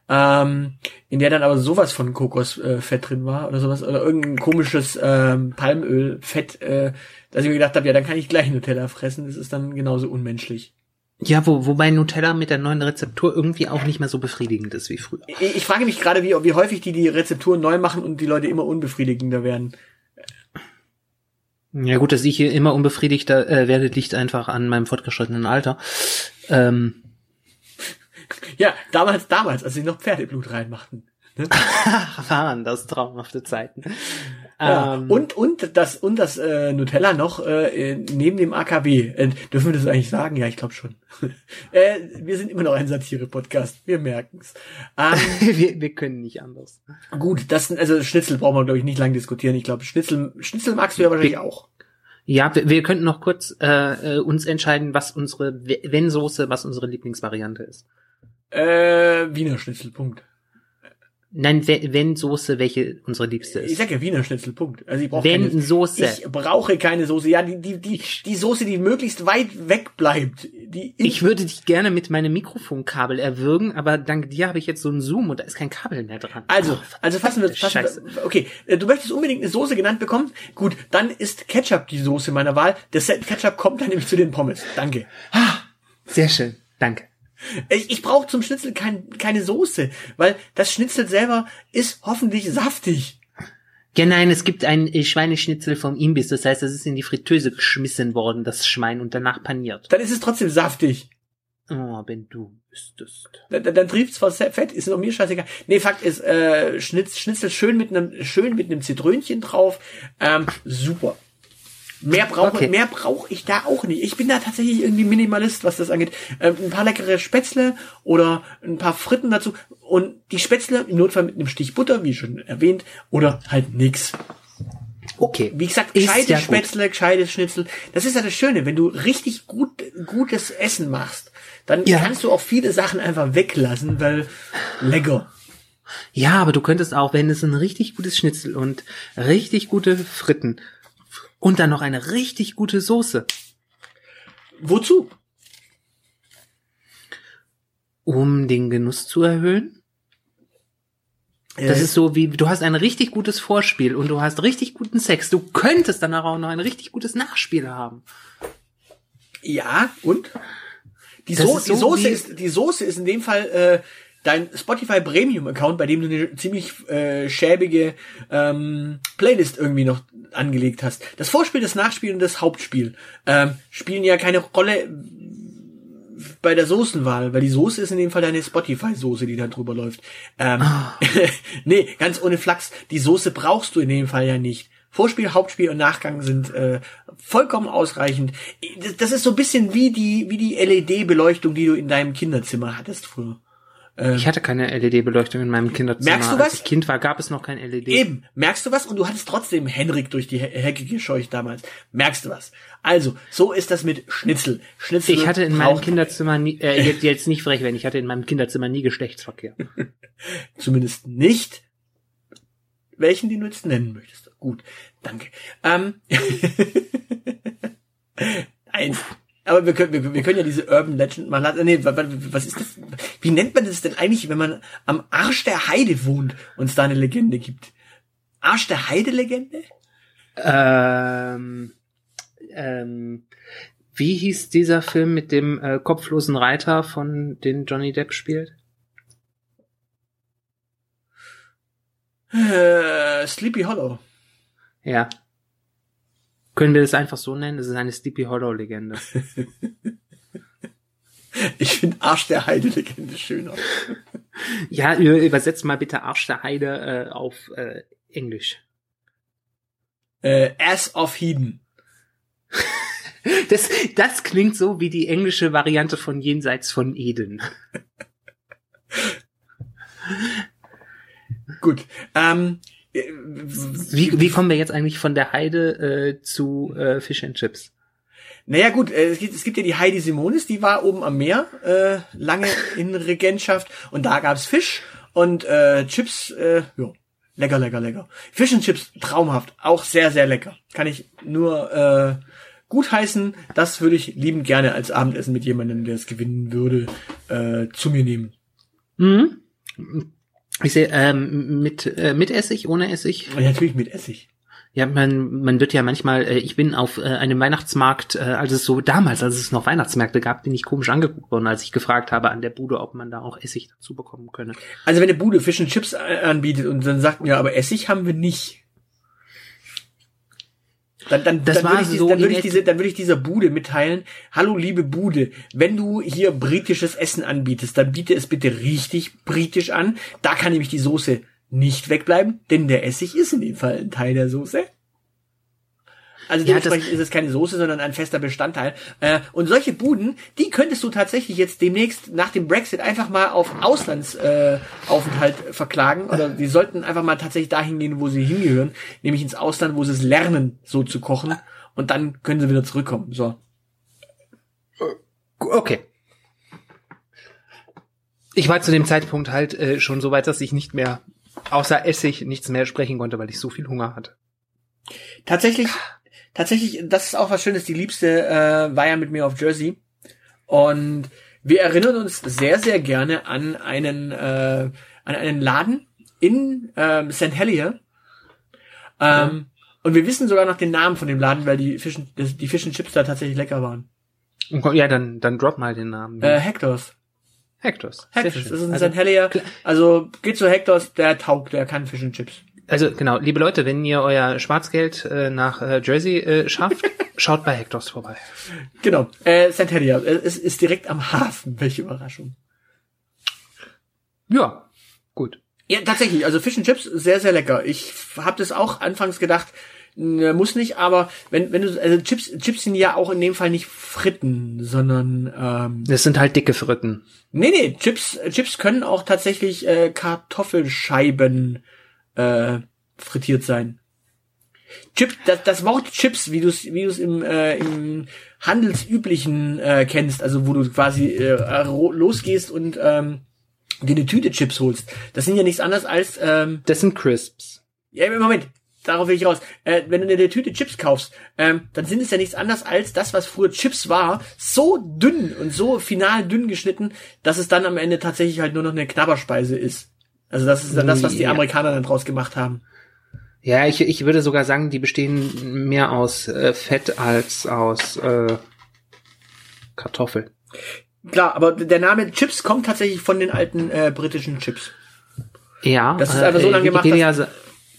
ähm, in der dann aber sowas von Kokosfett äh, drin war oder sowas oder irgendein komisches ähm, Palmölfett, äh, dass ich mir gedacht habe, ja, dann kann ich gleich Nutella fressen. Das ist dann genauso unmenschlich. Ja, wo, wobei Nutella mit der neuen Rezeptur irgendwie auch nicht mehr so befriedigend ist wie früher. Ich, ich frage mich gerade, wie, wie häufig die die Rezepturen neu machen und die Leute immer unbefriedigender werden. Ja gut, dass ich hier immer unbefriedigter äh, werde, liegt einfach an meinem fortgeschrittenen Alter. Ähm, Ja, damals, damals, als sie noch Pferdeblut reinmachten. Ne? waren das traumhafte Zeiten. Ja. Ähm, und und das und das äh, Nutella noch äh, neben dem AKW. Äh, dürfen wir das eigentlich sagen? Ja, ich glaube schon. äh, wir sind immer noch ein Satire-Podcast. Wir merken's. Ähm, wir, wir können nicht anders. gut, das also Schnitzel brauchen wir glaube ich nicht lange diskutieren. Ich glaube Schnitzel Schnitzel magst du ja wahrscheinlich auch. Ja, wir, wir könnten noch kurz äh, äh, uns entscheiden, was unsere Wenn-Soße, was unsere Lieblingsvariante ist. Äh, Wiener Schnitzel. Punkt. Nein, We- Wenn-Soße, welche unsere liebste Ich ist. sag ja Wiener Schnitzel. Punkt. Also ich brauche keine. Wenn-Soße. Ich brauche keine Soße. Ja, die die die die Soße, die möglichst weit weg bleibt. Die Ich würde dich gerne mit meinem Mikrofonkabel erwürgen, aber dank dir habe ich jetzt so einen Zoom und da ist kein Kabel mehr dran. Also, Oh, also fassen wir, fassen Scheiße. wir, okay, äh, du möchtest unbedingt eine Soße genannt bekommen? Gut, dann ist Ketchup die Soße meiner Wahl. Das Ketchup kommt dann nämlich zu den Pommes. Danke. Sehr schön, danke. Ich, ich brauche zum Schnitzel kein, keine Soße, weil das Schnitzel selber ist hoffentlich saftig. Ja, nein, es gibt ein äh, Schweineschnitzel vom Imbiss, das heißt, es ist in die Fritteuse geschmissen worden, das Schwein, und danach paniert. Dann ist es trotzdem saftig. Oh, wenn du wüsstest. Dann, dann, dann zwar sehr Fett, ist noch mir scheißegal. Nee, Fakt ist, äh, Schnitz, Schnitzel schön mit einem, schön mit einem Zitrönchen drauf. Ähm, super. Mehr brauche Okay. mehr brauche ich da auch nicht. Ich bin da tatsächlich irgendwie Minimalist, was das angeht. Ähm, ein paar leckere Spätzle oder ein paar Fritten dazu und die Spätzle im Notfall mit einem Stich Butter, wie schon erwähnt, oder halt nix. Okay. Wie gesagt, gescheite ja gut. Spätzle, gescheites Schnitzel. Das ist ja das Schöne, wenn du richtig gut gutes Essen machst, dann Ja. kannst du auch viele Sachen einfach weglassen, weil lecker. Ja, aber du könntest auch, wenn es ein richtig gutes Schnitzel und richtig gute Fritten und dann noch eine richtig gute Soße, Wozu? um den Genuss zu erhöhen. Das Äh, ist so wie, du hast ein richtig gutes Vorspiel und du hast richtig guten Sex. Du könntest danach auch noch ein richtig gutes Nachspiel haben. ja und die, Das so ist die so Soße ist die Soße ist in dem Fall äh, dein Spotify Premium Account, bei dem du eine ziemlich äh, schäbige ähm, Playlist irgendwie noch angelegt hast. Das Vorspiel, das Nachspiel und das Hauptspiel ähm, spielen ja keine Rolle bei der Soßenwahl, weil die Soße ist in dem Fall deine Spotify-Soße, die da drüber läuft. Ähm, nee, ganz ohne Flachs. Die Soße brauchst du in dem Fall ja nicht. Vorspiel, Hauptspiel und Nachgang sind äh, vollkommen ausreichend. Das- Das ist so ein bisschen wie die wie die LED-Beleuchtung, die du in deinem Kinderzimmer hattest früher. Ich hatte keine LED-Beleuchtung in meinem Kinderzimmer. Merkst du Als was? ich Kind war, gab es noch kein LED. Eben, merkst du was? Und du hattest trotzdem Henrik durch die He- Hecke gescheucht damals. Merkst du was? Also, so ist das mit Schnitzel. Schnitzel Ich hatte in meinem Kinderzimmer nie, äh, jetzt, jetzt nicht frech werden, ich hatte in meinem Kinderzimmer nie Geschlechtsverkehr. zumindest nicht welchen, den du jetzt nennen möchtest. Gut, danke. Ähm, Nein. Aber wir können, wir, wir können ja diese Urban Legend mal lassen. Nee, wa- wa- was ist das? Wie nennt man das denn eigentlich, wenn man am Arsch der Heide wohnt und es da eine Legende gibt? Arsch der Heide Legende? ähm, ähm, wie hieß dieser Film mit dem äh, kopflosen Reiter, von den Johnny Depp spielt? Äh, Sleepy Hollow. Ja. Können wir das einfach so nennen? Das ist eine Sleepy Hollow Legende. Ich finde Arsch der Heide Legende schöner. Ja, übersetzt mal bitte Arsch der Heide äh, auf äh, Englisch. Äh, Ass of Heathen. Das, das klingt so wie die englische Variante von Jenseits von Eden. Gut. Ähm, äh, Wie, wie kommen wir jetzt eigentlich von der Heide äh, zu äh, Fish and Chips? Naja gut, äh, es gibt, es gibt ja die Heidi Simonis, die war oben am Meer, äh, lange in Regentschaft und da gab's Fisch und äh, Chips, äh, ja, lecker, lecker, lecker. Fish and Chips, traumhaft, auch sehr, sehr lecker. Kann ich nur äh, gut heißen, das würde ich liebend gerne als Abendessen mit jemandem, der es gewinnen würde, äh, zu mir nehmen. Mhm. Ich sehe, ähm, mit, äh, mit Essig, ohne Essig? Und natürlich mit Essig. Ja, man, man wird ja manchmal, äh, ich bin auf äh, einem Weihnachtsmarkt, äh, als es so damals, als es noch Weihnachtsmärkte gab, bin ich komisch angeguckt worden, als ich gefragt habe an der Bude, ob man da auch Essig dazu bekommen könne. Also wenn eine Bude Fish and Chips äh, anbietet und dann sagt mir, aber Essig haben wir nicht. Dann, dann, Das dann, würde ich, diese, so dann, würde in ich diese, dann würde ich dieser Bude mitteilen, hallo liebe Bude, wenn du hier britisches Essen anbietest, dann biete es bitte richtig britisch an. Da kann nämlich die Soße nicht wegbleiben, denn der Essig ist in dem Fall ein Teil der Soße. Also Ja, dementsprechend ist es keine Soße, sondern ein fester Bestandteil. Äh, und solche Buden, die könntest du tatsächlich jetzt demnächst nach dem Brexit einfach mal auf Auslandsaufenthalt äh, verklagen. Oder die sollten einfach mal tatsächlich dahin gehen, wo sie hingehören, nämlich ins Ausland, wo sie es lernen, so zu kochen. Und dann können sie wieder zurückkommen. So. Okay. Ich war zu dem Zeitpunkt halt äh, schon so weit, dass ich nicht mehr außer Essig nichts mehr sprechen konnte, weil ich so viel Hunger hatte. Tatsächlich, tatsächlich, das ist auch was Schönes. Die Liebste äh, war ja mit mir auf Jersey. Und wir erinnern uns sehr, sehr gerne an einen, äh, an einen Laden in ähm, St. Helier. Ähm, Und wir wissen sogar noch den Namen von dem Laden, weil die Fischen, die Fish and Chips da tatsächlich lecker waren. Ja, dann, dann drop mal den Namen. Äh, Hectors. Hectors. Hectors. Das ist in also, St. Helier. Also geht zu Hectors, der taugt, der kann Fish and Chips. Also genau, liebe Leute, wenn ihr euer Schwarzgeld äh, nach äh, Jersey äh, schafft, Schaut bei Hectors vorbei. Genau. Äh, Santeria. äh, Es ist direkt am Hafen. Welche Überraschung. Ja, gut. Ja, tatsächlich. Also Fish and Chips, sehr, sehr lecker. Ich habe das auch anfangs gedacht, muss nicht, aber wenn, wenn du, also Chips, Chips sind ja auch in dem Fall nicht Fritten, sondern, ähm, Das sind halt dicke Fritten. nee, nee, Chips, Chips können auch tatsächlich äh, Kartoffelscheiben äh, frittiert sein. Chip, das, das Wort Chips, wie du es wie du's im, äh, im handelsüblichen äh, kennst, also wo du quasi äh, losgehst und ähm, dir eine Tüte Chips holst, das sind ja nichts anderes als ähm, Das sind Crisps. ja, Moment, darauf will ich raus. Äh, wenn du dir eine Tüte Chips kaufst, ähm, dann sind es ja nichts anderes als das, was früher Chips war, so dünn und so final dünn geschnitten, dass es dann am Ende tatsächlich halt nur noch eine Knabberspeise ist. Also das ist dann das, was die Ja. Amerikaner dann draus gemacht haben. Ja, ich, ich würde sogar sagen, die bestehen mehr aus äh, Fett als aus äh, Kartoffel. Klar, aber der Name Chips kommt tatsächlich von den alten äh, britischen Chips. Ja, Das ist einfach so lange gemacht, Wikipedia, sa-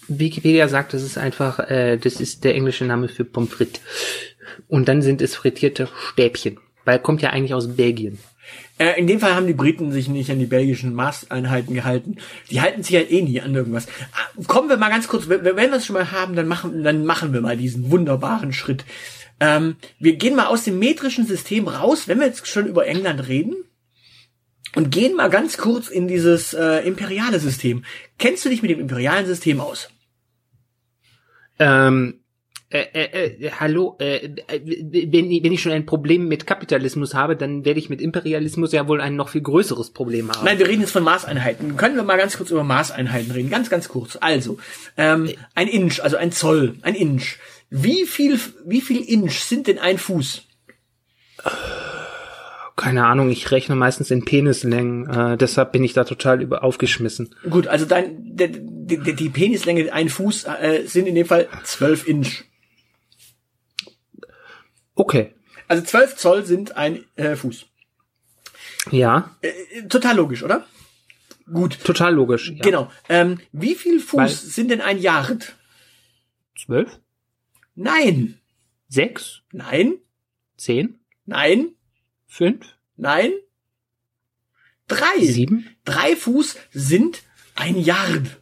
Wikipedia sagt, das ist einfach, äh, das ist der englische Name für Pommes frites. Und dann sind es frittierte Stäbchen. Weil kommt ja eigentlich aus Belgien. Äh, in dem Fall haben die Briten sich nicht an die belgischen Maßeinheiten gehalten. Die halten sich halt eh nie an irgendwas. Ah, Kommen wir mal ganz kurz, wenn wir es schon mal haben, dann machen, dann machen wir mal diesen wunderbaren Schritt. Ähm, wir gehen mal aus dem metrischen System raus, wenn wir jetzt schon über England reden. Und gehen mal ganz kurz in dieses äh, imperiale System. Kennst du dich mit dem imperialen System aus? Ähm, äh, äh, äh, hallo, äh, äh, wenn, ich- wenn ich schon ein Problem mit Kapitalismus habe, dann werde ich mit Imperialismus ja wohl ein noch viel größeres Problem haben. Nein, wir reden jetzt von Maßeinheiten. Können wir mal ganz kurz über Maßeinheiten reden? Ganz, ganz kurz. Also, ähm, ein Inch, also ein Zoll, ein Inch. Wie viel, wie viel Inch sind denn ein Fuß? Keine Ahnung, ich rechne meistens in Penislängen, äh, deshalb bin ich da total über aufgeschmissen. Gut, also dein, der, die, die Penislänge, ein Fuß, äh, sind in dem Fall 12 Inch. Okay, Also 12 Zoll sind ein äh, Fuß. ja, Äh, total logisch, oder? Gut, total logisch. Ja. genau. Ähm, wie viel Fuß Weil- sind denn ein Yard? Zwölf, Nein, sechs, nein, zehn, nein, fünf, nein. Drei. sieben. Drei Fuß sind ein Yard.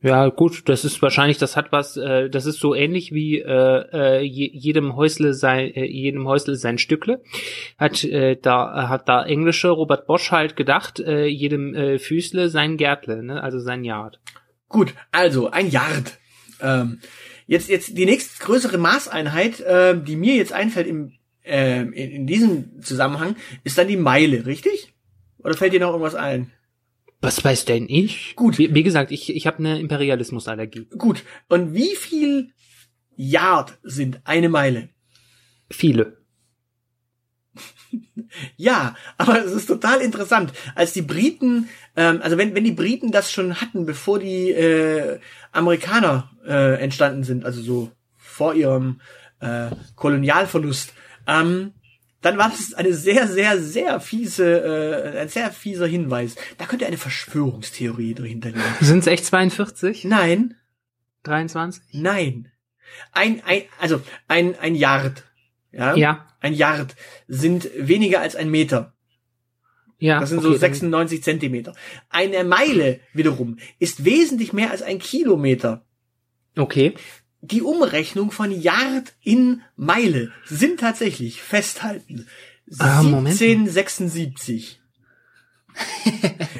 Ja, gut, das ist wahrscheinlich, das hat was, äh, das ist so ähnlich wie äh, äh, je, jedem Häusle sein, äh, jedem Häusle sein Stückle. Hat äh, da hat da englische Robert Bosch halt gedacht, äh, jedem äh, Füßle sein Gärtle, ne, also sein Yard. Gut, also ein Yard. Ähm, jetzt, jetzt die nächstgrößere Maßeinheit, äh, die mir jetzt einfällt im, äh, in, in diesem Zusammenhang, ist dann die Meile, richtig? Oder fällt dir noch irgendwas ein? Was weiß denn ich? Gut. Wie, wie gesagt, ich ich habe eine Imperialismusallergie. Gut. Und wie viel Yard sind eine Meile? Viele. Ja, aber es ist total interessant. Als die Briten, ähm, also wenn, wenn die Briten das schon hatten, bevor die äh, Amerikaner äh, entstanden sind, also so vor ihrem äh, Kolonialverlust, ähm, dann war das eine sehr, sehr, sehr fiese, äh, ein sehr fieser Hinweis. Da könnte eine Verschwörungstheorie dahinter liegen. Sind es echt 42? Nein, 23? nein. Ein, ein, also ein, ein Yard. Ja? Ja. Ein Yard sind weniger als ein Meter. Ja. Das sind okay, so dann- 96 Zentimeter. Eine Meile wiederum ist wesentlich mehr als ein Kilometer. Okay. Die Umrechnung von Yard in Meile sind tatsächlich festhalten. Ah, Moment. 1776.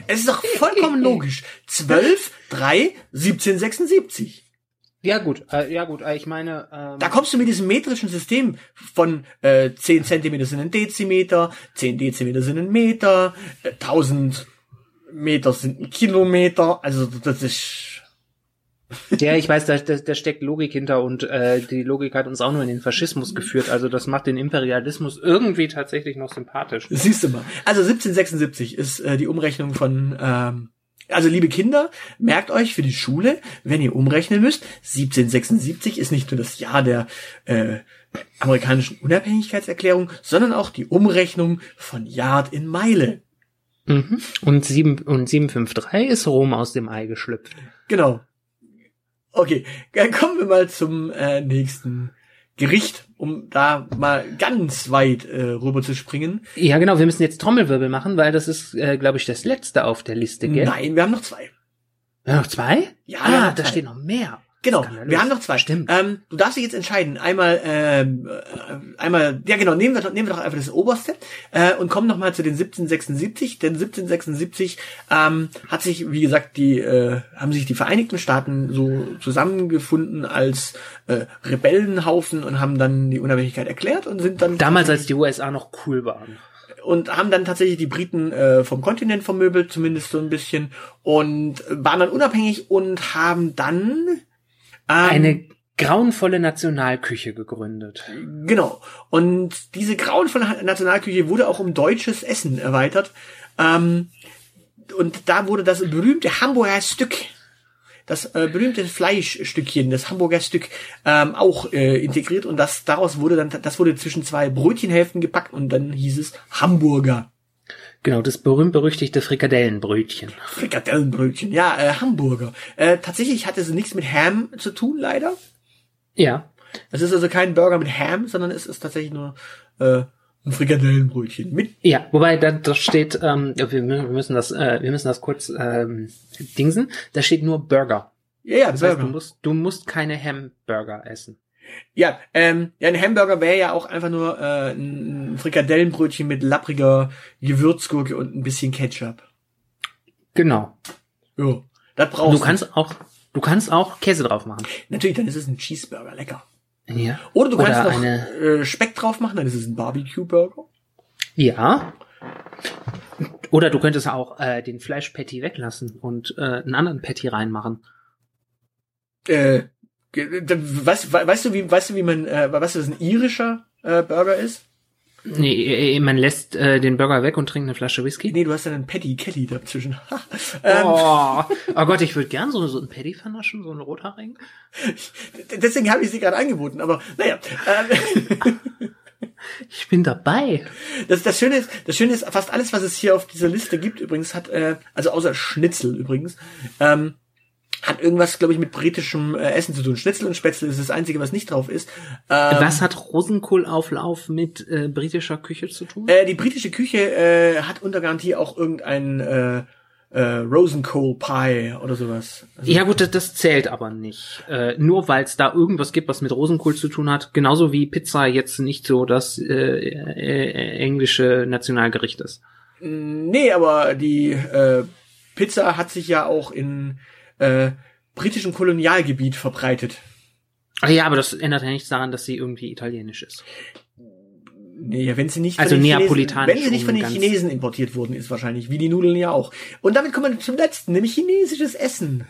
es ist doch vollkommen logisch. 12, 3, 1776. Ja gut, äh, ja gut, äh, ich meine, ähm, Da kommst du mit diesem metrischen System von äh, 10 Zentimeter sind ein Dezimeter, 10 Dezimeter sind ein Meter, äh, 1000 Meter sind ein Kilometer. Also das ist ja, ich weiß, da, da, da steckt Logik hinter und äh, die Logik hat uns auch nur in den Faschismus geführt. Also das macht den Imperialismus irgendwie tatsächlich noch sympathisch. Siehst du mal. Also 1776 ist äh, die Umrechnung von, ähm, also liebe Kinder, merkt euch für die Schule, wenn ihr umrechnen müsst, 1776 ist nicht nur das Jahr der äh, amerikanischen Unabhängigkeitserklärung, sondern auch die Umrechnung von Yard in Meile. Mhm. Und, sieben, und 753 ist Rom aus dem Ei geschlüpft. Genau. Okay, dann kommen wir mal zum äh, nächsten Gericht, um da mal ganz weit äh, rüber zu springen. Ja, genau, wir müssen jetzt Trommelwirbel machen, weil das ist, äh, glaube ich, das letzte auf der Liste, gell? Nein, wir haben noch zwei. Ja, noch zwei? Ja, wir ah, haben da steht noch mehr. Genau, wir haben noch zwei. Stimmt. Ähm, du darfst dich jetzt entscheiden. Einmal, ähm, äh, einmal, ja genau, nehmen wir, doch- nehmen wir doch einfach das oberste äh, und kommen nochmal zu den 1776. Denn 1776 ähm, hat sich, wie gesagt, die äh, haben sich die Vereinigten Staaten so zusammengefunden als äh, Rebellenhaufen und haben dann die Unabhängigkeit erklärt und sind dann Damals, als die USA noch cool waren. und haben dann tatsächlich die Briten äh, vom Kontinent vermöbelt, zumindest so ein bisschen, und waren dann unabhängig und haben dann Eine grauenvolle Nationalküche gegründet. Genau. Und diese grauenvolle Nationalküche wurde auch um deutsches Essen erweitert. Ähm, und da wurde das berühmte Hamburger Stück, das äh, berühmte Fleischstückchen, das Hamburger Stück, ähm, auch äh, integriert. Und das daraus wurde dann, das wurde zwischen zwei Brötchenhälften gepackt und dann hieß es Hamburger. Genau, das berühmt-berüchtigte Frikadellenbrötchen. Frikadellenbrötchen, ja, äh, Hamburger. Äh, tatsächlich hat es nichts mit Ham zu tun, leider. Ja. Es ist also kein Burger mit Ham, sondern es ist tatsächlich nur äh, ein Frikadellenbrötchen mit Ja, wobei da, da steht, ähm, wir mü- wir müssen das, äh, wir müssen das kurz ähm, dingsen. Da steht nur Burger. ja, ja, Das heißt, Burger. du musst, du musst keine Hamburger essen. Ja, ähm, ja, ein Hamburger wäre ja auch einfach nur äh, ein Frikadellenbrötchen mit lappriger Gewürzgurke und ein bisschen Ketchup. Genau. Ja, das brauchst Du kannst auch, du kannst auch Käse drauf machen. Natürlich, dann ist es ein Cheeseburger, lecker. Ja. Oder du kannst Oder noch eine- äh, Speck drauf machen, dann ist es ein Barbecue-Burger. Ja. Oder du könntest auch äh, den Fleischpatty weglassen und äh, einen anderen Patty reinmachen. Äh, da- weißt, we- weißt du, wie, weißt du, wie man, äh, weißt du, was ein irischer äh, Burger ist? Nee, äh, man lässt äh, den Burger weg und trinkt eine Flasche Whisky. Nee, du hast dann einen Patty Kelly dazwischen. ähm, Oh, oh Gott, ich würde gern so, so ein Patty vernaschen, so ein Rotharing. Deswegen habe ich sie gerade angeboten, aber naja. Ähm, Ich bin dabei. Das, das Schöne ist, das Schöne ist, fast alles, was es hier auf dieser Liste gibt, übrigens hat, äh, also außer Schnitzel übrigens, ähm, hat irgendwas, glaube ich, mit britischem äh, Essen zu tun. Schnitzel und Spätzle ist das Einzige, was nicht drauf ist. Ähm, Was hat Rosenkohlauflauf mit äh, britischer Küche zu tun? Äh, die britische Küche äh, hat unter Garantie auch irgendein äh, äh, Rosenkohl Pie oder sowas. Also, Ja gut, das, das zählt aber nicht. Äh, nur weil es da irgendwas gibt, was mit Rosenkohl zu tun hat. Genauso wie Pizza jetzt nicht so das äh, äh, englische Nationalgericht ist. Nee, aber die äh, Pizza hat sich ja auch in äh, britischem Kolonialgebiet verbreitet. Ah Ja, aber das ändert ja nichts daran, dass sie irgendwie italienisch ist. Nee, ja, wenn sie nicht Also von den neapolitanisch, Chinesen, wenn sie nicht von den Chinesen importiert worden ist wahrscheinlich, wie die Nudeln ja auch. Und damit kommen wir zum letzten, nämlich chinesisches Essen.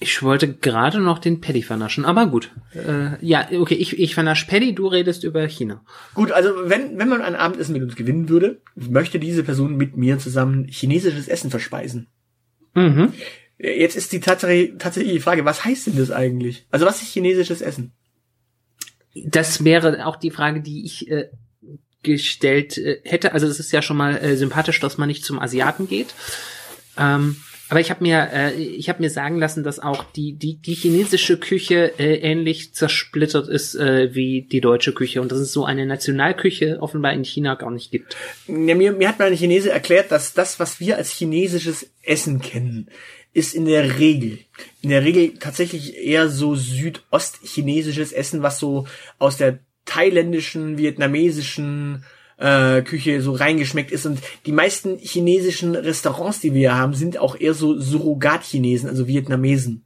Ich wollte gerade noch den Paddy vernaschen, aber gut. Äh, ja, okay, ich, ich vernasch Paddy, du redest über China. Gut, also wenn wenn man ein Abendessen mit uns gewinnen würde, möchte diese Person mit mir zusammen chinesisches Essen verspeisen. Mhm. Jetzt ist die tatsächlich die Frage, was heißt denn das eigentlich? Also was ist chinesisches Essen? Das wäre auch die Frage, die ich äh, gestellt äh, hätte. Also es ist ja schon mal äh, sympathisch, dass man nicht zum Asiaten geht. Ähm, aber ich habe mir, äh, ich habe mir sagen lassen, dass auch die die die chinesische Küche äh, ähnlich zersplittert ist äh, wie die deutsche Küche und dass es so eine Nationalküche offenbar in China gar nicht gibt. Ja, mir, mir hat mal ein Chinese erklärt, dass das, was wir als chinesisches Essen kennen, ist in der Regel, in der Regel tatsächlich eher so südostchinesisches Essen, was so aus der thailändischen, vietnamesischen äh, Küche so reingeschmeckt ist. Und die meisten chinesischen Restaurants, die wir haben, sind auch eher so Surrogat-Chinesen, also Vietnamesen.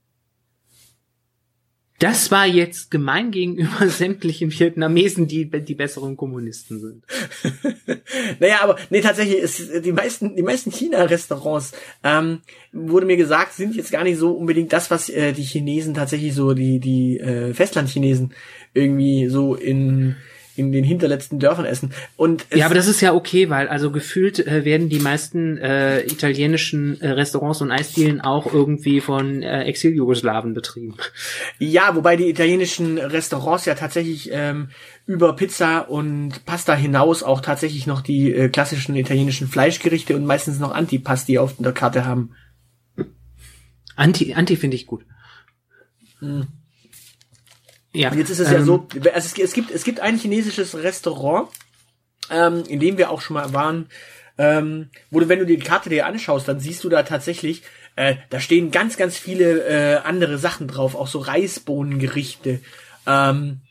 Das war jetzt gemein gegenüber sämtlichen Vietnamesen, die die besseren Kommunisten sind. Naja, aber nee, tatsächlich ist die meisten, die meisten China-Restaurants, ähm, wurde mir gesagt, sind jetzt gar nicht so unbedingt das, was äh, die Chinesen tatsächlich so, die, die äh, Festlandchinesen irgendwie so in, in den hinterletzten Dörfern essen. Und Ja, aber das ist ja okay, weil also gefühlt äh, werden die meisten äh, italienischen äh, Restaurants und Eisdielen auch irgendwie von äh, Exil-Jugoslawen betrieben. ja, wobei die italienischen Restaurants ja tatsächlich ähm, über Pizza und Pasta hinaus auch tatsächlich noch die äh, klassischen italienischen Fleischgerichte und meistens noch Antipasti auf der Karte haben. Anti, Anti finde ich gut. Hm. Ja. Und jetzt ist es ja ähm, so, also es, es gibt es gibt ein chinesisches Restaurant, ähm, in dem wir auch schon mal waren, ähm, wo du, wenn du die Karte dir anschaust, dann siehst du da tatsächlich, äh, da stehen ganz, ganz viele äh, andere Sachen drauf, auch so Reisbohnengerichte. Ähm,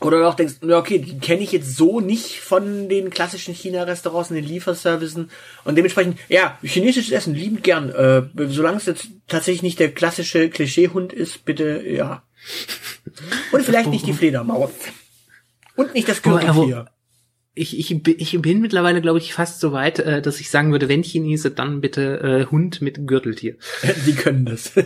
oder du auch denkst, na okay, die kenne ich jetzt so nicht von den klassischen China-Restaurants und den Lieferservicen. Und dementsprechend, ja, chinesisches Essen liebend gern. Äh, solange es jetzt tatsächlich nicht der klassische Klischeehund ist, bitte, ja. Und vielleicht nicht die Fledermaus. Und nicht das Gürteltier. Ich, ich, ich bin mittlerweile, glaube ich, fast so weit, äh, dass ich sagen würde, wenn Chinese, dann bitte äh, Hund mit Gürteltier. Die können das.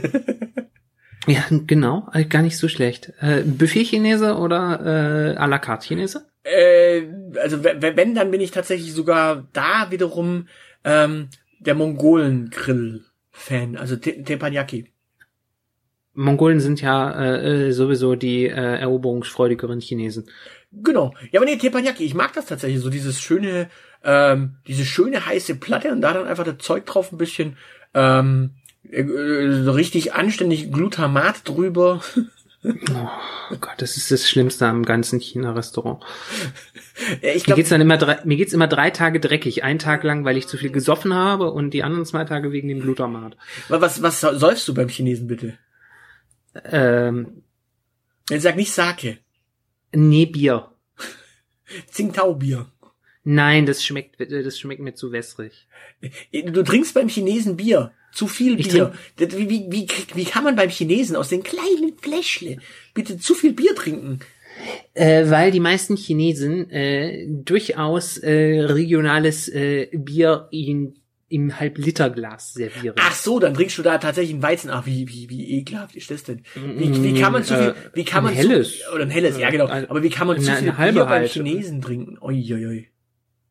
Ja, genau, äh, gar nicht so schlecht. Äh, Buffet-Chinese oder äh, à la carte Chinese? äh, also wenn, dann bin ich tatsächlich sogar da wiederum ähm, der Mongolen-Grill-Fan, also Te Teppanyaki. Mongolen sind ja äh, äh, sowieso die äh, eroberungsfreudigeren Chinesen. Genau. Ja, aber nee, Teppanyaki, ich mag das tatsächlich, so dieses schöne, ähm, diese schöne heiße Platte und da dann einfach das Zeug drauf ein bisschen ähm, äh, richtig anständig Glutamat drüber. Oh Gott, das ist das Schlimmste am ganzen China-Restaurant. Mir geht's dann immer drei, mir geht's immer drei Tage dreckig. Einen Tag lang, weil ich zu viel gesoffen habe und die anderen zwei Tage wegen dem Glutamat. was, was säufst du beim Chinesen bitte? Ähm, sag nicht Sake. nee, Bier. Tsingtao-Bier. Nein, das schmeckt, das schmeckt mir zu wässrig. Du trinkst beim Chinesen Bier. Zu viel Ich Bier. Das- Wie, wie, wie, wie kann man beim Chinesen aus den kleinen Fläschle bitte zu viel Bier trinken? Äh, weil die meisten Chinesen äh, durchaus äh, regionales äh, Bier in, im Halb-Liter-Glas servieren. Ach so, dann trinkst du da tatsächlich einen Weizen. Ach, wie, wie, wie ekelhaft ist das denn? Wie, wie kann man zu viel, Äh, wie kann ein man helles. zu, oder ein helles, ja genau. Ein- Aber wie kann man zu viel Bier beim halt. Chinesen trinken? Uiuiui.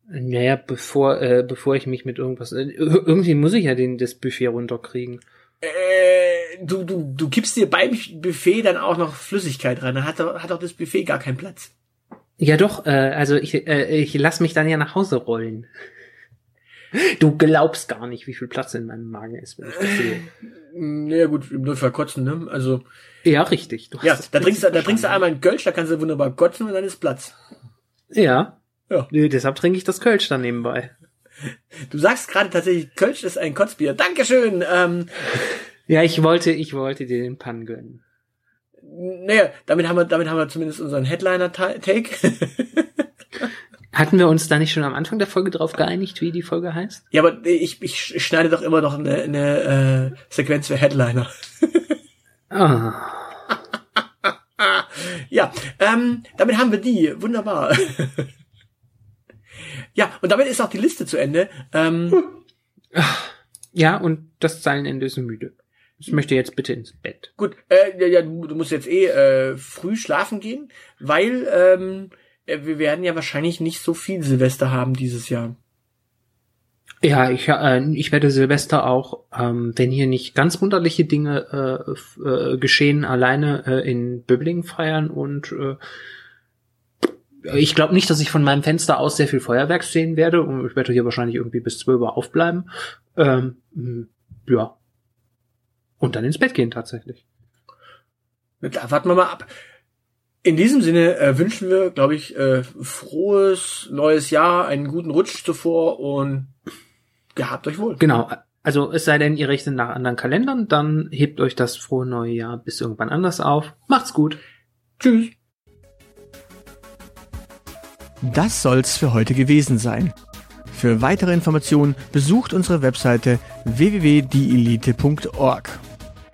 Naja, bevor, äh, bevor ich mich mit irgendwas. Äh, ir- irgendwie muss ich ja den, das Buffet runterkriegen. Äh, du, du, du gibst dir beim Buffet dann auch noch Flüssigkeit rein. Dann hat, hat doch das Buffet gar keinen Platz. Ja doch, äh, also ich, äh, ich lass mich dann ja nach Hause rollen. Du glaubst gar nicht, wie viel Platz in meinem Magen ist, wenn ich das sehe. Naja gut, im Notfall kotzen, ne? Also, Ja, richtig. Du hast ja, da trinkst, du, da trinkst du einmal einen Kölsch, da kannst du wunderbar kotzen und dann ist Platz. Ja. Ja. Nee, deshalb trinke ich das Kölsch dann nebenbei. Du sagst gerade tatsächlich, Kölsch ist ein Kotzbier. Dankeschön. Ähm, Ja, ich wollte, ich wollte dir den Pan gönnen. naja, damit haben wir, damit haben wir zumindest unseren Headliner-Take. Hatten wir uns da nicht schon am Anfang der Folge drauf geeinigt, wie die Folge heißt? ja, aber ich, ich schneide doch immer noch eine, eine äh, Sequenz für Headliner. Ah. Ja, ähm, damit haben wir die. Wunderbar. ja, und damit ist auch die Liste zu Ende. Ähm, Ja, und das Zeilenende ist müde. Ich möchte jetzt bitte ins Bett. gut, äh, ja, ja, du, musst jetzt eh äh, früh schlafen gehen, weil ähm, äh, wir werden ja wahrscheinlich nicht so viel Silvester haben dieses Jahr. Ja, ich, äh, ich werde Silvester auch, ähm, wenn hier nicht ganz wunderliche Dinge äh, äh, geschehen, alleine äh, in Böblingen feiern und äh, ich glaube nicht, dass ich von meinem Fenster aus sehr viel Feuerwerk sehen werde und ich werde hier wahrscheinlich irgendwie bis 12 Uhr aufbleiben. Ähm, mh, ja. Und dann ins Bett gehen tatsächlich. Klar, warten wir mal ab. In diesem Sinne äh, wünschen wir, glaube ich, äh, frohes neues Jahr, einen guten Rutsch zuvor und gehabt euch wohl. Genau. Also es sei denn, ihr rechnet nach anderen Kalendern, dann hebt euch das frohe neue Jahr bis irgendwann anders auf. Macht's gut. Tschüss. Das soll's für heute gewesen sein. Für weitere Informationen besucht unsere Webseite www.dielite.org.